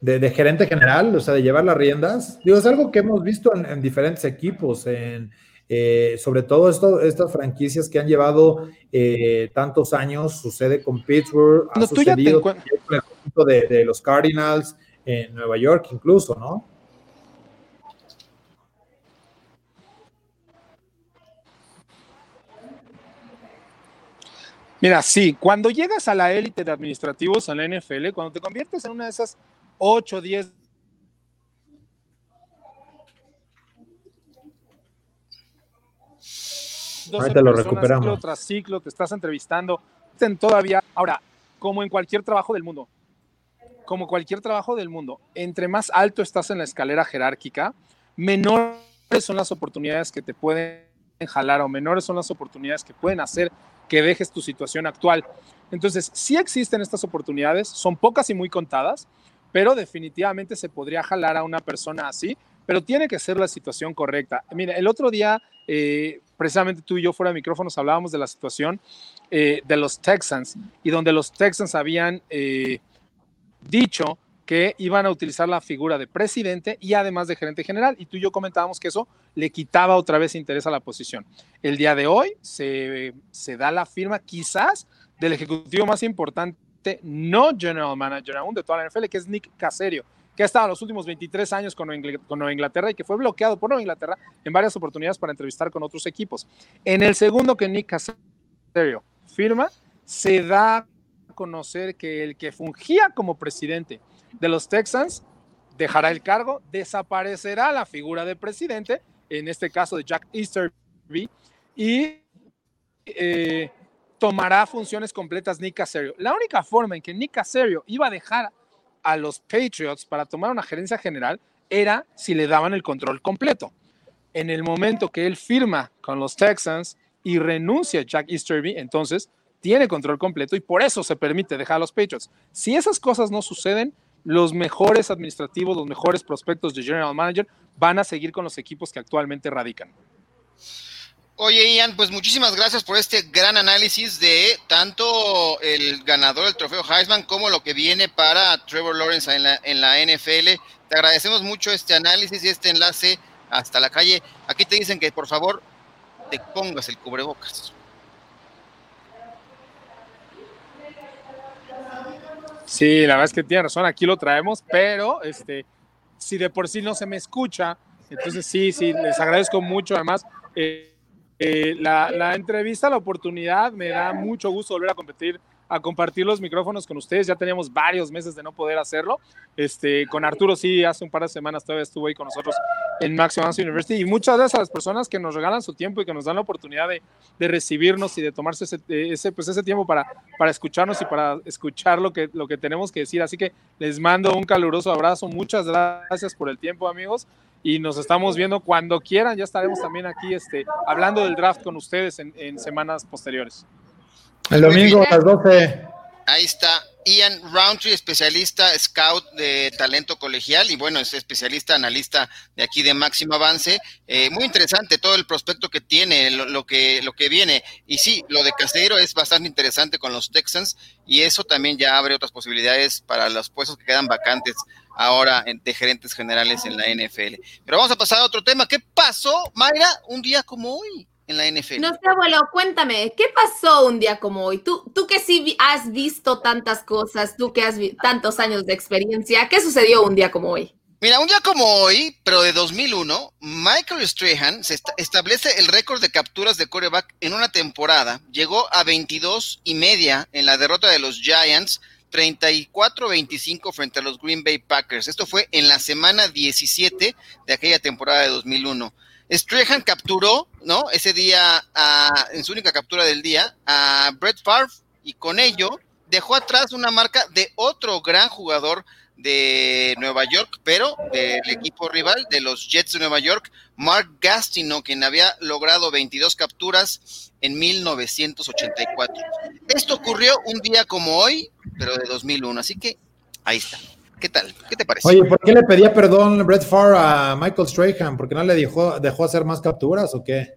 de, gerente general, o sea, de llevar las riendas. Digo, es algo que hemos visto en, diferentes equipos, en, eh, sobre todo esto, estas franquicias que han llevado eh, tantos años, sucede con Pittsburgh, ha sucedido con el de, de los Cardinals en Nueva York incluso, ¿no? Mira, sí, cuando llegas a la élite de administrativos en la NFL, cuando te conviertes en una de esas 8, 10 Ahorita lo recuperamos. Ciclo tras ciclo, te estás entrevistando, todavía. Ahora, como en cualquier trabajo del mundo, como cualquier trabajo del mundo, entre más alto estás en la escalera jerárquica, menores son las oportunidades que te pueden jalar o menores son las oportunidades que pueden hacer que dejes tu situación actual. Entonces, sí existen estas oportunidades, son pocas y muy contadas, pero definitivamente se podría jalar a una persona así, pero tiene que ser la situación correcta. Mira, el otro día, eh, precisamente tú y yo fuera de micrófonos hablábamos de la situación eh, de los Texans y donde los Texans habían eh, dicho que iban a utilizar la figura de presidente y además de gerente general. Y tú y yo comentábamos que eso le quitaba otra vez interés a la posición. El día de hoy se, se da la firma quizás del ejecutivo más importante, no general manager aún de toda la NFL, que es Nick Caserio, que ha estado los últimos 23 años con Nueva Inglaterra y que fue bloqueado por Nueva Inglaterra en varias oportunidades para entrevistar con otros equipos. En el segundo que Nick Caserio firma, se da a conocer que el que fungía como presidente de los Texans dejará el cargo, desaparecerá la figura de presidente, en este caso de Jack Easterby, y eh, tomará funciones completas Nick Caserio. La única forma en que Nick Caserio iba a dejar a los Patriots para tomar una gerencia general era si le daban el control completo. En el momento que él firma con los Texans y renuncia a Jack Easterby, entonces tiene control completo y por eso se permite dejar a los Patriots. Si esas cosas no suceden, los mejores administrativos, los mejores prospectos de General Manager van a seguir con los equipos que actualmente radican. Oye, Ian, pues muchísimas gracias por este gran análisis de tanto el ganador del trofeo Heisman como lo que viene para Trevor Lawrence en la, en la NFL. Te agradecemos mucho este análisis y este enlace hasta la calle. Aquí te dicen que por favor te pongas el cubrebocas. Sí, la verdad es que tiene razón, aquí lo traemos, pero este, si de por sí no se me escucha, entonces sí, sí, les agradezco mucho. Además, eh, eh, la, la, entrevista, la oportunidad, me da mucho gusto volver a competir a compartir los micrófonos con ustedes. Ya teníamos varios meses de no poder hacerlo. Este, con Arturo sí, hace un par de semanas todavía estuvo ahí con nosotros en Maximum University. Y muchas gracias a las personas que nos regalan su tiempo y que nos dan la oportunidad de, de recibirnos y de tomarse ese, ese, pues ese tiempo para, para escucharnos y para escuchar lo que, lo que tenemos que decir. Así que les mando un caluroso abrazo. Muchas gracias por el tiempo, amigos. Y nos estamos viendo cuando quieran. Ya estaremos también aquí este, hablando del draft con ustedes en semanas posteriores. El domingo a las 12. Ahí está Ian Roundtree, especialista scout de talento colegial y bueno, es especialista analista de aquí de Máximo Avance. Eh, muy interesante todo el prospecto que tiene, lo, que, lo que viene. Y sí, lo de Casero es bastante interesante con los Texans y eso también ya abre otras posibilidades para los puestos que quedan vacantes ahora de gerentes generales en la NFL. Pero vamos a pasar a otro tema. ¿Qué pasó, Mayra, un día como hoy? En la NFL. No sé, abuelo, cuéntame, ¿qué pasó un día como hoy? Tú, tú que sí has visto tantas cosas, tú que has tantos años de experiencia, ¿qué sucedió un día como hoy? Mira, un día como hoy, pero de 2001, Michael Strahan se establece el récord de capturas de coreback en una temporada. Llegó a 22 y media en la derrota de los Giants, 34-25 frente a los Green Bay Packers. Esto fue en la semana 17 de aquella temporada de 2001. Strahan capturó, ¿no? Ese día, en su única captura del día, a Brett Favre y con ello dejó atrás una marca de otro gran jugador de Nueva York, pero del equipo rival de los Jets de Nueva York, Mark Gastino, quien había logrado 22 capturas en 1984. Esto ocurrió un día como hoy, pero de 2001, así que ahí está. ¿Qué tal? ¿Qué te parece? Oye, ¿por qué le pedía perdón Brett Farr a Michael Strahan? ¿Por qué no le dejó, dejó hacer más capturas o qué?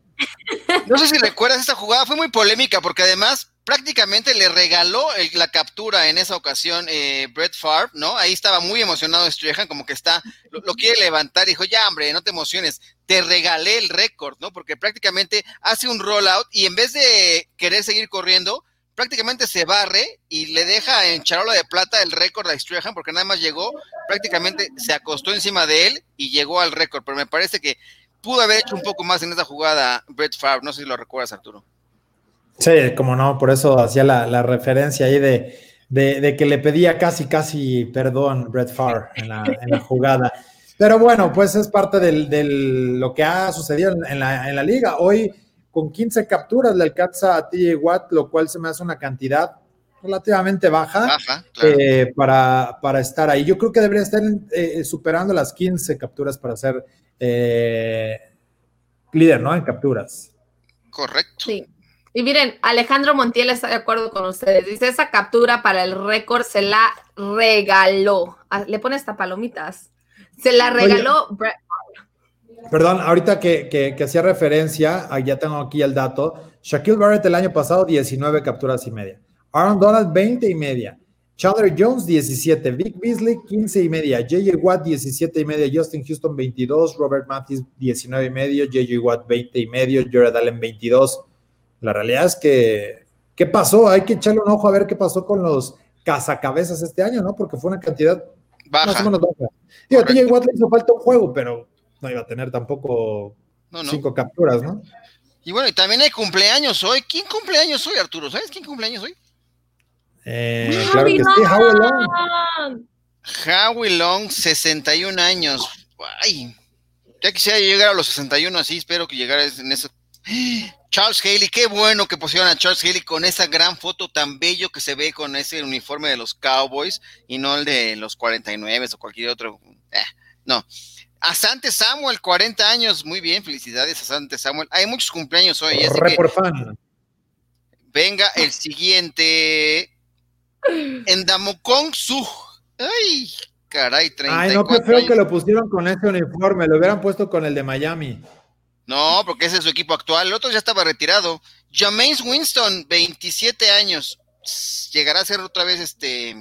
No sé si recuerdas esta jugada, fue muy polémica porque además prácticamente le regaló la captura en esa ocasión eh, Brett Favre, ¿no? Ahí estaba muy emocionado Strahan, como que está, lo, quiere levantar y dijo, ya, hombre, no te emociones, te regalé el récord, ¿no? Porque prácticamente hace un rollout y en vez de querer seguir corriendo, prácticamente se barre y le deja en charola de plata el récord a Strahan, porque nada más llegó, prácticamente se acostó encima de él y llegó al récord, pero me parece que pudo haber hecho un poco más en esa jugada Brett Favre, no sé si lo recuerdas, Arturo. Sí, como no, por eso hacía la, referencia ahí de, que le pedía casi, casi perdón Brett Favre en la, jugada. Pero bueno, pues es parte de lo que ha sucedido en, la, liga. Hoy, con 15 capturas, le alcanza a TJ Watt, lo cual se me hace una cantidad relativamente baja, eh, para, para, estar ahí. Yo creo que debería estar eh, superando las 15 capturas para ser eh, líder, ¿no? En capturas. Correcto. Sí. Y miren, Alejandro Montiel está de acuerdo con ustedes. Dice, esa captura para el récord se la regaló. Ah, le pone hasta palomitas. Se la regaló Perdón, ahorita que, hacía referencia, ah, ya tengo aquí el dato. Shaquille Barrett el año pasado, 19 capturas y media. Aaron Donald, 20 y media. Chandler Jones, 17. Vic Beasley, 15 y media. J.J. Watt, 17 y media. Justin Houston, 22. Robert Matthews, 19 y medio. J.J. Watt, 20 y medio. Jared Allen, 22. La realidad es que, ¿qué pasó? Hay que echarle un ojo a ver qué pasó con los cazacabezas este año, ¿no? Porque fue una cantidad baja. más o menos baja. Digo, a TJ Watt le hizo falta un juego, pero no iba a tener tampoco cinco capturas, ¿no? Y bueno, y también hay cumpleaños hoy. ¿Quién cumpleaños hoy, Arturo? ¿Sabes quién cumpleaños hoy? Eh, claro que sí, Howie Long. Howie Long, 61 años. Ay, ya quisiera llegar a los 61 así, espero que llegara en eso. Charles Haley, qué bueno que pusieron a Charles Haley con esa gran foto tan bello que se ve con ese uniforme de los Cowboys y no el de los 49 o cualquier otro. Eh, no. A Sante Samuel, 40 años, muy bien, felicidades a Sante Samuel. Hay muchos cumpleaños hoy. Venga el siguiente. Endamukong Su. Ay, caray, 34 Ay, no, qué feo que lo pusieron con ese uniforme, lo hubieran puesto con el de Miami. No, porque ese es su equipo actual. El otro ya estaba retirado. James Winston, 27 años. ¿Llegará a ser otra vez este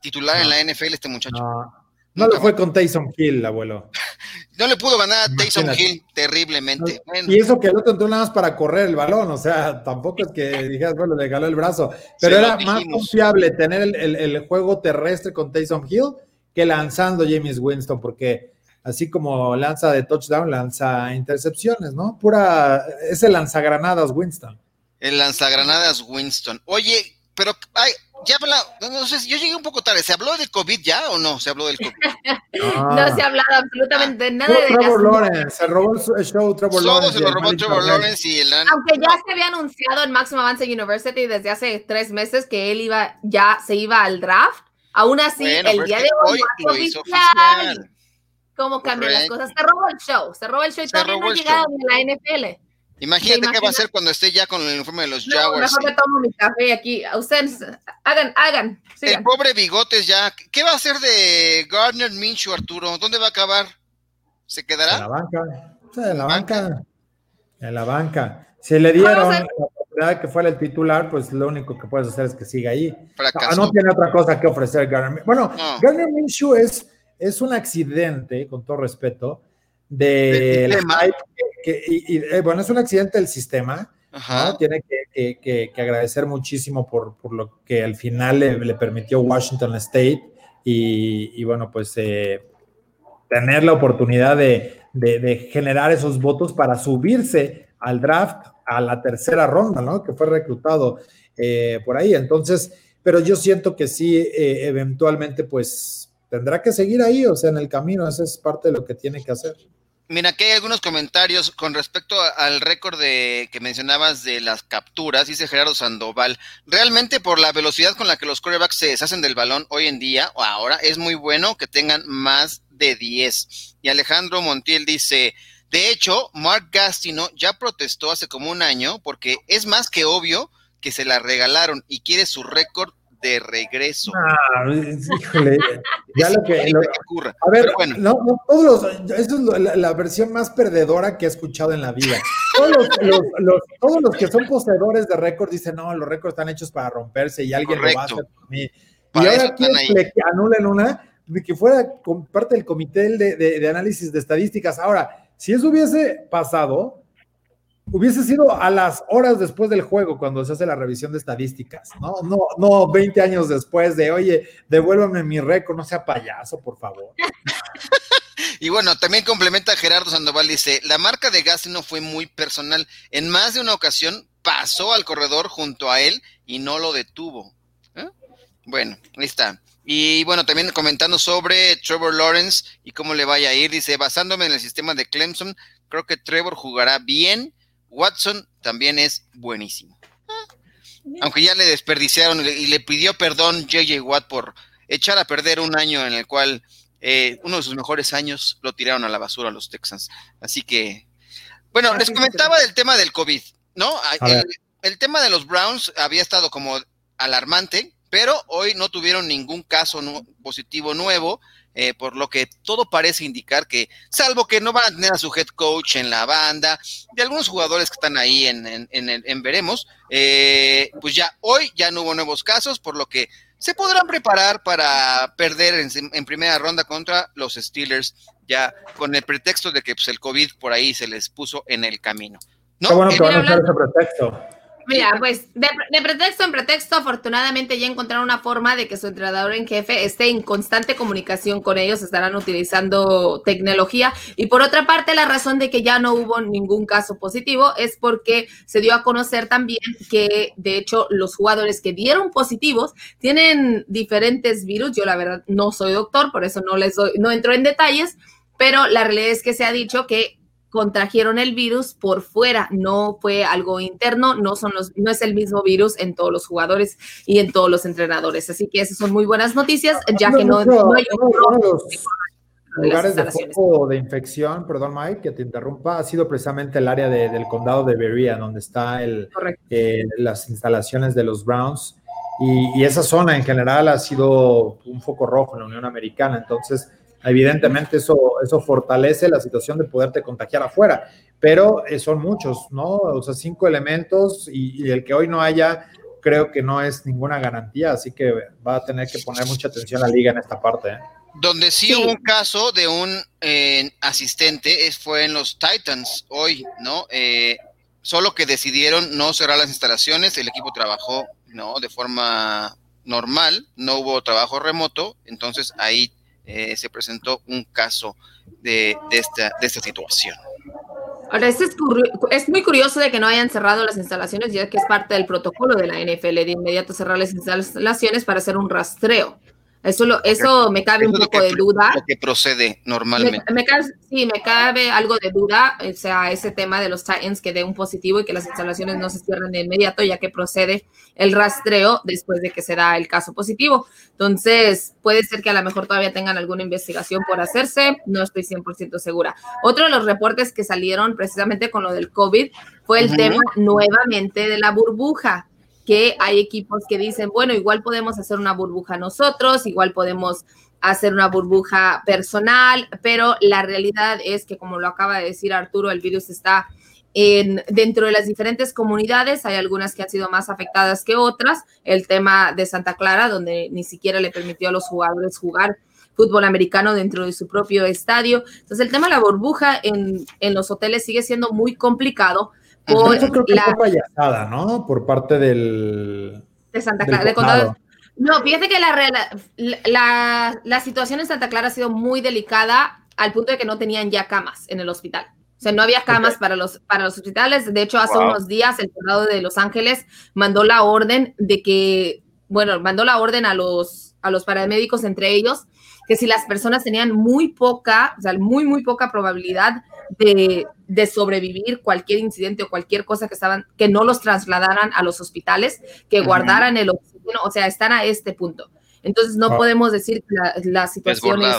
titular en la NFL este muchacho? No, lo fue con Tyson Hill, abuelo. no le pudo ganar a Tyson Hill terriblemente. Y eso que el otro entró nada más para correr el balón, o sea, tampoco es que dijeras, bueno, le ganó el brazo, pero era más confiable tener el, el, juego terrestre con Tyson Hill que lanzando James Winston, porque así como lanza de touchdown, lanza intercepciones, ¿no? Pura, es el lanzagranadas Winston. El lanzagranadas Winston. Oye, pero ay, ya no sé, yo llegué un poco tarde, ¿se habló de COVID ya o no? ¿Se habló del COVID? no se ha hablado absolutamente nada de Trevor Lawrence, se robó el show Trevor Lawrence. se lo robó Trevor Lawrence y el... Aunque ya se había anunciado en Maximum Advance University desde hace tres meses que él iba, ya se iba al draft, aún así, el día de hoy, hoy oficial. cómo cambian las cosas. Se robó el show, se robó el show y todavía no ha llegado en la NFL. Imagínate qué va a hacer cuando esté ya con el informe de los Jaguars. Mejor me tomo mi café aquí. Ustedes hagan, hagan. El pobre Bigotes ya. ¿Qué va a hacer de Gardner Minshew, Arturo? ¿Dónde va a acabar? ¿Se quedará? En la banca. en la banca. En la banca. Si le dieron la oportunidad que fuera el titular, pues lo único que puedes hacer es que siga ahí. No, no, tiene otra cosa que ofrecer Gardner. Bueno, Gardner Minshew es es un accidente, con todo respeto, de que, y, eh, bueno, es un accidente del sistema. Tiene que, agradecer muchísimo por, lo que al final le, permitió Washington State y, bueno, pues eh, tener la oportunidad de, generar esos votos para subirse al draft a la tercera ronda, ¿no? Que fue reclutado eh, por ahí. Entonces, pero yo siento que sí, eventualmente, pues tendrá que seguir ahí, o sea, en el camino, eso es parte de lo que tiene que hacer. Mira, aquí hay algunos comentarios con respecto al récord de, que mencionabas de las capturas, dice Gerardo Sandoval. Realmente por la velocidad con la que los corebacks se deshacen del balón hoy en día o ahora, es muy bueno que tengan más de 10. Y Alejandro Montiel dice, de hecho, Mark Gastino ya protestó hace como un año porque es más que obvio que se la regalaron y quiere su récord de regreso. Ah, híjole, ya lo que, ocurra. A ver, bueno. no, no, todos los, eso es la, versión más perdedora que he escuchado en la vida. Todos los, todos los que son poseedores de récords dicen, no, los récords están hechos para romperse y alguien lo va a hacer por mí. y ahora quieren que anulen una, de que fuera parte del comité de, de análisis de estadísticas. Ahora, si eso hubiese pasado, hubiese sido a las horas después del juego cuando se hace la revisión de estadísticas, ¿no? No, no 20 años después de, oye, devuélvame mi récord, no sea payaso, por favor. y bueno, también complementa Gerardo Sandoval, dice, la marca de Gasly no fue muy personal. En más de una ocasión pasó al corredor junto a él y no lo detuvo. ¿eh? Bueno, ahí está. Y bueno, también comentando sobre Trevor Lawrence y cómo le vaya a ir, dice, basándome en el sistema de Clemson, creo que Trevor jugará bien Watson también es buenísimo. Aunque ya le desperdiciaron y le pidió perdón JJ Watt por echar a perder un año en el cual eh, uno de sus mejores años lo tiraron a la basura los Texans. Así que, bueno, les comentaba del tema del COVID, ¿no? El, el, tema de los Browns había estado como alarmante, pero hoy no tuvieron ningún caso positivo nuevo. Eh, por lo que todo parece indicar que, salvo que no van a tener a su head coach en la banda, de algunos jugadores que están ahí en, en, veremos, eh, pues ya hoy ya no hubo nuevos casos, por lo que se podrán preparar para perder en, primera ronda contra los Steelers, ya con el pretexto de que pues, el COVID por ahí se les puso en el camino. ¿no? Qué bueno que van a usar ese pretexto. Mira, pues de, pretexto en pretexto, afortunadamente ya encontraron una forma de que su entrenador en jefe esté en constante comunicación con ellos, estarán utilizando tecnología. Y por otra parte, la razón de que ya no hubo ningún caso positivo es porque se dio a conocer también que, de hecho, los jugadores que dieron positivos tienen diferentes virus. Yo la verdad no soy doctor, por eso no les doy, no entro en detalles, pero la realidad es que se ha dicho que contrajeron el virus por fuera, no fue algo interno, no son los, no es el mismo virus en todos los jugadores y en todos los entrenadores. Así que esas son muy buenas noticias, ya que no, hay lugares de foco de infección, perdón Mike, que te interrumpa, ha sido precisamente el área del condado de Berea, donde está el, eh, las instalaciones de los Browns. Y, y, esa zona en general ha sido un foco rojo en la Unión Americana. Entonces, Evidentemente eso, eso fortalece la situación de poderte contagiar afuera, pero eh, son muchos, ¿no? O sea, cinco elementos y, el que hoy no haya, creo que no es ninguna garantía, así que va a tener que poner mucha atención la liga en esta parte. ¿eh? Donde sí, hubo un caso de un eh, asistente fue en los Titans hoy, ¿no? solo que decidieron no cerrar las instalaciones, el equipo trabajó, ¿no? De forma normal, no hubo trabajo remoto, entonces ahí eh, se presentó un caso de, esta, de esta situación. Ahora, es, es, muy curioso de que no hayan cerrado las instalaciones, ya que es parte del protocolo de la NFL de inmediato cerrar las instalaciones para hacer un rastreo. Eso, eso me cabe un poco de duda. Lo que procede normalmente. sí, me cabe algo de duda, o sea, ese tema de los Titans que dé un positivo y que las instalaciones no se cierren de inmediato, ya que procede el rastreo después de que se da el caso positivo. Entonces, puede ser que a lo mejor todavía tengan alguna investigación por hacerse, no estoy 100% segura. Otro de los reportes que salieron precisamente con lo del COVID fue el tema nuevamente de la burbuja que hay equipos que dicen, bueno, igual podemos hacer una burbuja nosotros, igual podemos hacer una burbuja personal, pero la realidad es que, como lo acaba de decir Arturo, el virus está en, dentro de las diferentes comunidades, hay algunas que han sido más afectadas que otras. El tema de Santa Clara, donde ni siquiera le permitió a los jugadores jugar fútbol americano dentro de su propio estadio. Entonces, el tema de la burbuja en, en los hoteles sigue siendo muy complicado Eso creo que la payasada, ¿no? Por parte del. De Santa Clara, de condado. No, fíjate que la, la, la, situación en Santa Clara ha sido muy delicada al punto de que no tenían ya camas en el hospital. O sea, no había camas para, los, para los hospitales. De hecho, hace unos días el condado de Los Ángeles mandó la orden de que, bueno, mandó la orden a los, a los paramédicos entre ellos, que si las personas tenían muy poca, o sea, muy, muy poca probabilidad de, de, sobrevivir cualquier incidente o cualquier cosa que estaban, que no los trasladaran a los hospitales, que guardaran el oxígeno, o sea, están a este punto. Entonces no ah. podemos decir que la, situación es...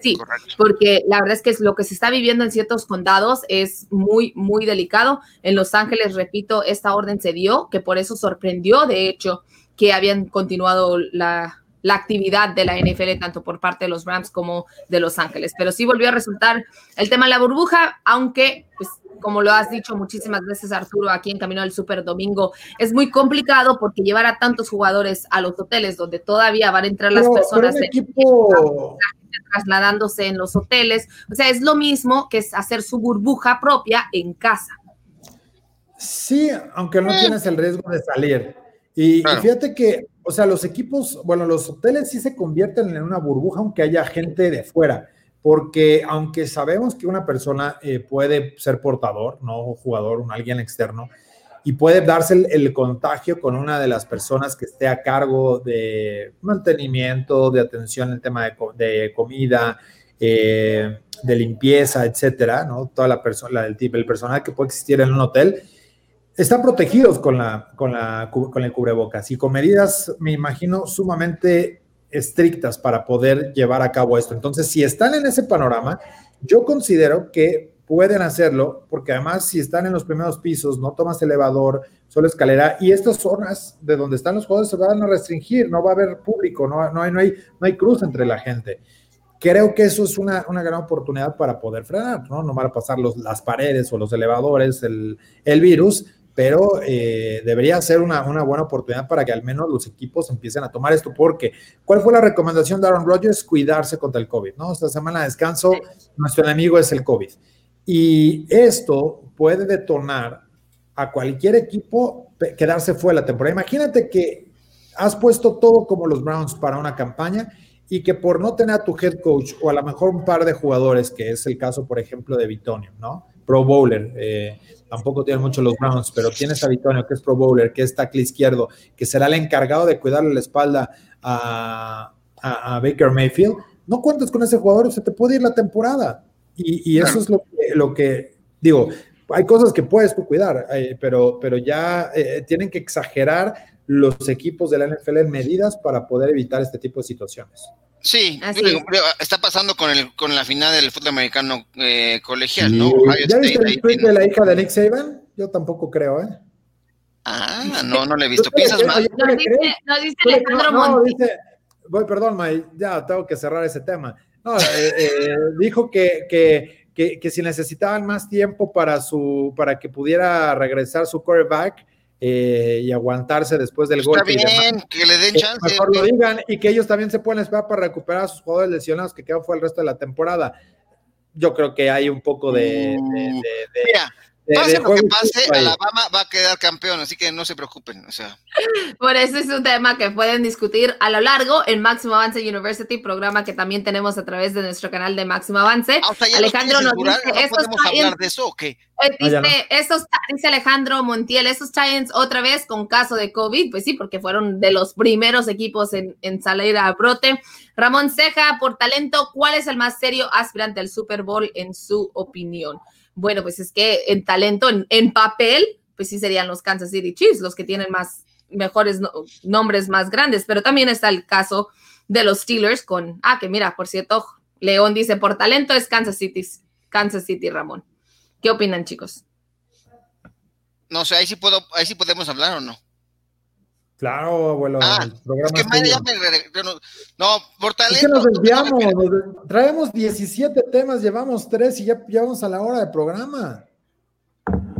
Sí, porque la verdad es que lo que se está viviendo en ciertos condados es muy, muy delicado. En Los Ángeles, repito, esta orden se dio, que por eso sorprendió, de hecho, que habían continuado la, la actividad de la NFL, tanto por parte de los Rams como de Los Ángeles. Pero sí volvió a resultar el tema de la burbuja, aunque, pues, como lo has dicho muchísimas veces, Arturo, aquí en Camino del Super Domingo, es muy complicado porque llevar a tantos jugadores a los hoteles donde todavía van a entrar las personas trasladándose en los hoteles. O sea, es lo mismo que es hacer su burbuja propia en casa. Sí, aunque no tienes el riesgo de salir. y fíjate que o sea, los equipos, bueno, los hoteles sí se convierten en una burbuja aunque haya gente de fuera, porque aunque sabemos que una persona eh, puede ser portador, no jugador, un alguien externo, y puede darse el, contagio con una de las personas que esté a cargo de mantenimiento, de atención en tema de, comida, eh, de limpieza, etcétera, ¿no? Toda la persona, tipo, el personal que puede existir en un hotel están protegidos con, la, con, la, con el cubrebocas y con medidas, me imagino, sumamente estrictas para poder llevar a cabo esto. Entonces, si están en ese panorama, yo considero que pueden hacerlo, porque además si están en los primeros pisos, no tomas elevador, solo escalera, y estas zonas de donde están los jugadores se van a restringir, no va a haber público, no, no, hay, no, hay, no hay cruz entre la gente. Creo que eso es una, una gran oportunidad para poder frenar, ¿no? No van a pasar los, las paredes o los elevadores, el, el virus, pero eh, debería ser una, buena oportunidad para que al menos los equipos empiecen a tomar esto, porque ¿cuál fue la recomendación de Aaron Rodgers? Cuidarse contra el COVID, ¿no? Esta semana de descanso, nuestro enemigo es el COVID. Y esto puede detonar a cualquier equipo quedarse fuera de la temporada. Imagínate que has puesto todo como los Browns para una campaña y que por no tener a tu head coach o a lo mejor un par de jugadores, que es el caso, por ejemplo, de Bitonio, ¿no? Pro Bowler, eh, tampoco tienen mucho los Browns, pero tienes a Bitonio, que es Pro Bowler, que es tackle izquierdo, que será el encargado de cuidarle la espalda a, Baker Mayfield, no cuentas con ese jugador, se te puede ir la temporada. Y, eso es lo que, lo que, digo, hay cosas que puedes cuidar, eh, pero, pero ya eh, tienen que exagerar los equipos de la NFL en medidas para poder evitar este tipo de situaciones. Sí, está pasando con el con la final del fútbol americano eh, colegial, ¿no? ¿Ya viste el tweet de la hija de Nick Saban? Yo tampoco creo, ¿eh? Ah, no, no le he visto. ¿Piensas más? No dice, no dice Alejandro no, Dice, voy, perdón, May, ya tengo que cerrar ese tema. No, eh, eh, dijo que, que, que, que, si necesitaban más tiempo para, su, para que pudiera regresar su quarterback, eh, y aguantarse después del gol. Está bien, que le den chance. Mejor lo digan y que ellos también se pueden esperar para recuperar a sus jugadores lesionados que quedan fuera el resto de la temporada. Yo creo que hay un poco de, Pase lo que pase, Alabama va a quedar campeón, así que no se preocupen. O sea. Por eso es un tema que pueden discutir a lo largo en Máximo Avance University, programa que también tenemos a través de nuestro canal de Máximo Avance. Ah, Alejandro nos dice, ¿no podemos hablar de eso o qué? Eh, dice, esos, dice Alejandro Montiel, esos Giants otra vez con caso de COVID, pues sí, porque fueron de los primeros equipos en, en salir a brote. Ramón Ceja, por talento, ¿cuál es el más serio aspirante al Super Bowl en su opinión? Bueno, pues es que en talento, en, papel, pues sí serían los Kansas City Chiefs, los que tienen más mejores nombres más grandes, pero también está el caso de los Steelers con, ah, que mira, por cierto, León dice, por talento es Kansas City, Kansas City, Ramón. ¿Qué opinan, chicos? No sé, ahí sí puedo, ahí sí podemos hablar o no. Claro, abuelo. Ah, es que ya me, no, por talento. Es que nos desviamos, traemos 17 temas, llevamos 3 y ya vamos a la hora de programa.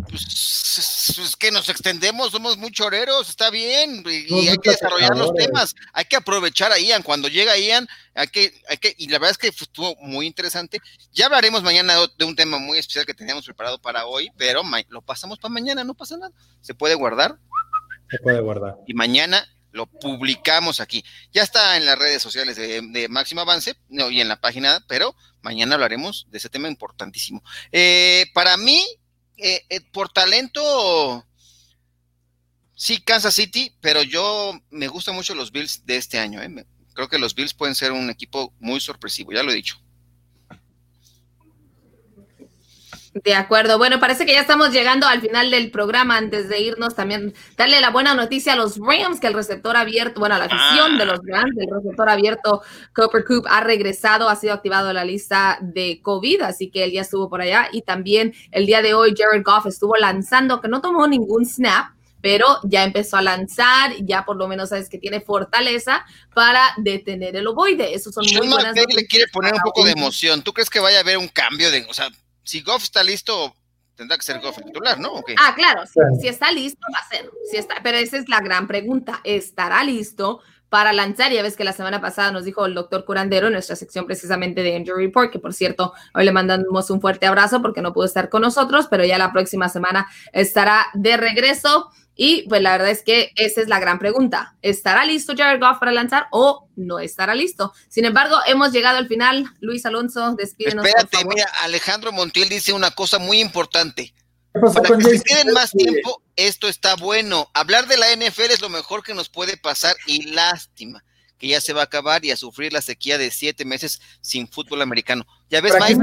Pues es que nos extendemos, somos muy choreros, está bien, y, hay que desarrollar los temas, hay que aprovechar a Ian, cuando llega Ian, hay que, hay que, y la verdad es que estuvo muy interesante, ya hablaremos mañana de un tema muy especial que teníamos preparado para hoy, pero lo pasamos para mañana, no pasa nada, se puede guardar, Y mañana lo publicamos aquí. Ya está en las redes sociales de, Máximo Avance no, y en la página, pero mañana hablaremos de ese tema importantísimo. Eh, para mí, eh, eh, por talento, sí, Kansas City, pero yo me gustan mucho los Bills de este año. Creo que los Bills pueden ser un equipo muy sorpresivo, ya lo he dicho. De acuerdo. Bueno, parece que ya estamos llegando al final del programa. Antes de irnos, también darle la buena noticia a los Rams que el receptor abierto, bueno, la afición de los Rams, el receptor abierto Cooper Coop ha regresado, ha sido activado en la lista de COVID, así que él ya estuvo por allá. Y también el día de hoy, Jared Goff estuvo lanzando, que no tomó ningún snap, pero ya empezó a lanzar, ya por lo menos sabes que tiene fortaleza para detener el ovoide. Eso son muy buenas le quiere poner un poco de emoción. ¿Tú crees que vaya a haber un cambio de, o sea, si Goff está listo, tendrá que ser Goff el titular, ¿no? Ah, claro, si, está listo, va a ser. Si está, pero esa es la gran pregunta. ¿Estará listo? para lanzar. Ya ves que la semana pasada nos dijo el doctor Curandero en nuestra sección precisamente de Injury Report, que por cierto, hoy le mandamos un fuerte abrazo porque no pudo estar con nosotros, pero ya la próxima semana estará de regreso. Y pues la verdad es que esa es la gran pregunta. ¿Estará listo Jared Goff para lanzar o no estará listo? Sin embargo, hemos llegado al final. Luis Alonso, despídenos. Espérate, mira, Alejandro Montiel dice una cosa muy importante. Para que se queden más tiempo, esto está bueno. Hablar de la NFL es lo mejor que nos puede pasar y lástima que ya se va a acabar y a sufrir la sequía de siete meses sin fútbol americano. ¿Ya ves, Mike?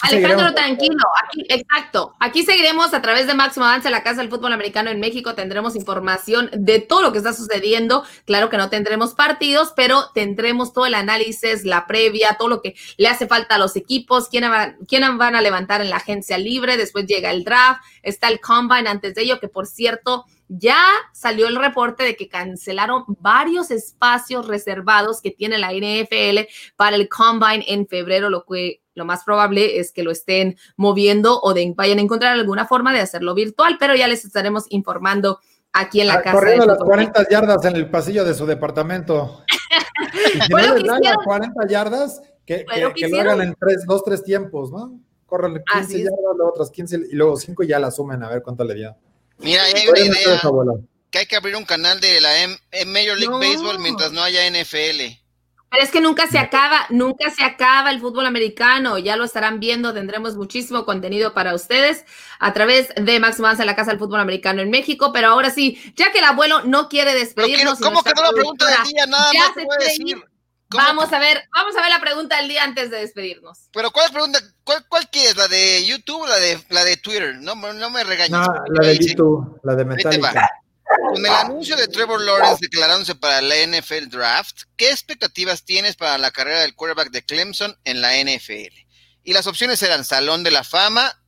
Alejandro, tranquilo, aquí, exacto. Aquí seguiremos a través de Máximo Avance, la Casa del Fútbol Americano en México. Tendremos información de todo lo que está sucediendo. Claro que no tendremos partidos, pero tendremos todo el análisis, la previa, todo lo que le hace falta a los equipos, quién van, quién van a levantar en la agencia libre. Después llega el draft, está el combine antes de ello, que por cierto, ya salió el reporte de que cancelaron varios espacios reservados que tiene la NFL para el combine en febrero, lo que lo más probable es que lo estén moviendo o de, vayan a encontrar alguna forma de hacerlo virtual, pero ya les estaremos informando aquí en la ah, casa. Corriendo las 40 yardas en el pasillo de su departamento. si no les dan las 40 yardas, que, que, lo hagan en tres, dos, tres tiempos, ¿no? Corren 15 yardas, luego otras 15 y luego 5 y ya la sumen a ver cuánto le dio. Mira, hay una idea que hay que abrir un canal de la Major League Baseball mientras no haya NFL. Pero es que nunca se acaba, nunca se acaba el fútbol americano. Ya lo estarán viendo, tendremos muchísimo contenido para ustedes a través de Máximo en la Casa del Fútbol Americano en México. Pero ahora sí, ya que el abuelo no quiere despedirnos. ¿Cómo quedó la pregunta del día? Nada más decir. Vamos a ver, vamos a ver la pregunta del día antes de despedirnos. Pero ¿cuál pregunta? ¿Cuál, cuál quieres? ¿La de YouTube o la de la de Twitter? No, no me regañes. No, la de YouTube, la de Metallica. Con el anuncio de Trevor Lawrence declarándose para la NFL Draft, ¿qué expectativas tienes para la carrera del quarterback de Clemson en la NFL? Y las opciones eran Salón de la Fama,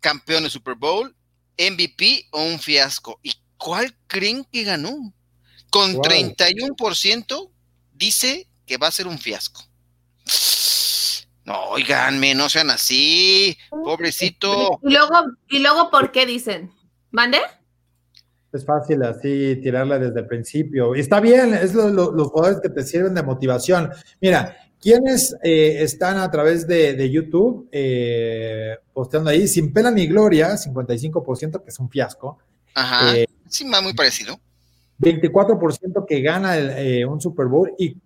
campeón de Super Bowl, MVP o un fiasco. ¿Y cuál creen que ganó? Con 31% dice que va a ser un fiasco. No, oiganme, no sean así, pobrecito. Y luego, y luego, ¿por qué dicen? ¿Mande? Es fácil así tirarla desde el principio. Y está bien, es los jugadores que te sirven de motivación. Mira, quienes eh, están a través de, YouTube eh, posteando ahí, sin pena ni gloria, 55%, que es un fiasco. Ajá, eh, sí, muy parecido. 24% que gana un Super Bowl y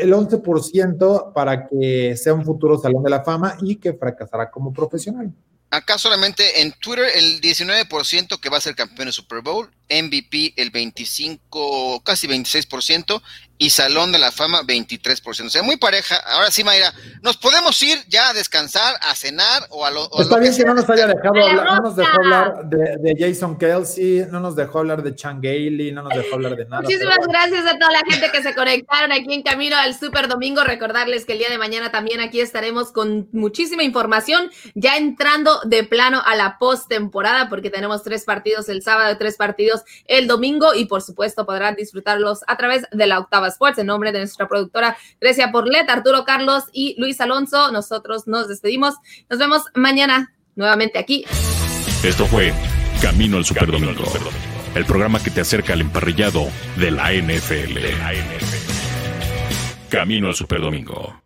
el 11% para que sea un futuro Salón de la Fama y que fracasará como profesional. Acá solamente en Twitter el 19% que va a ser campeón de Super Bowl, MVP el 25, casi 26% y Salón de la Fama 23%. O sea, muy pareja. Ahora sí, Mayra, nos podemos ir ya a descansar, a cenar o a lo, Está bien que, no nos haya dejado hablar, no nos dejó hablar de, Jason Kelsey, no nos dejó hablar de Chan Gailey, no nos dejó hablar de nada. Muchísimas gracias a toda la gente que se conectaron aquí en camino al Super Domingo. Recordarles que el día de mañana también aquí estaremos con muchísima información, ya entrando de plano a la postemporada, porque tenemos tres partidos el sábado, tres partidos el domingo y por supuesto podrán disfrutarlos a través de la octava Sports. En nombre de nuestra productora Grecia Porlet, Arturo Carlos y Luis Alonso, nosotros nos despedimos. Nos vemos mañana nuevamente aquí. Esto fue Camino al Superdomingo, el programa que te acerca al emparrillado de la NFL. Camino al Superdomingo.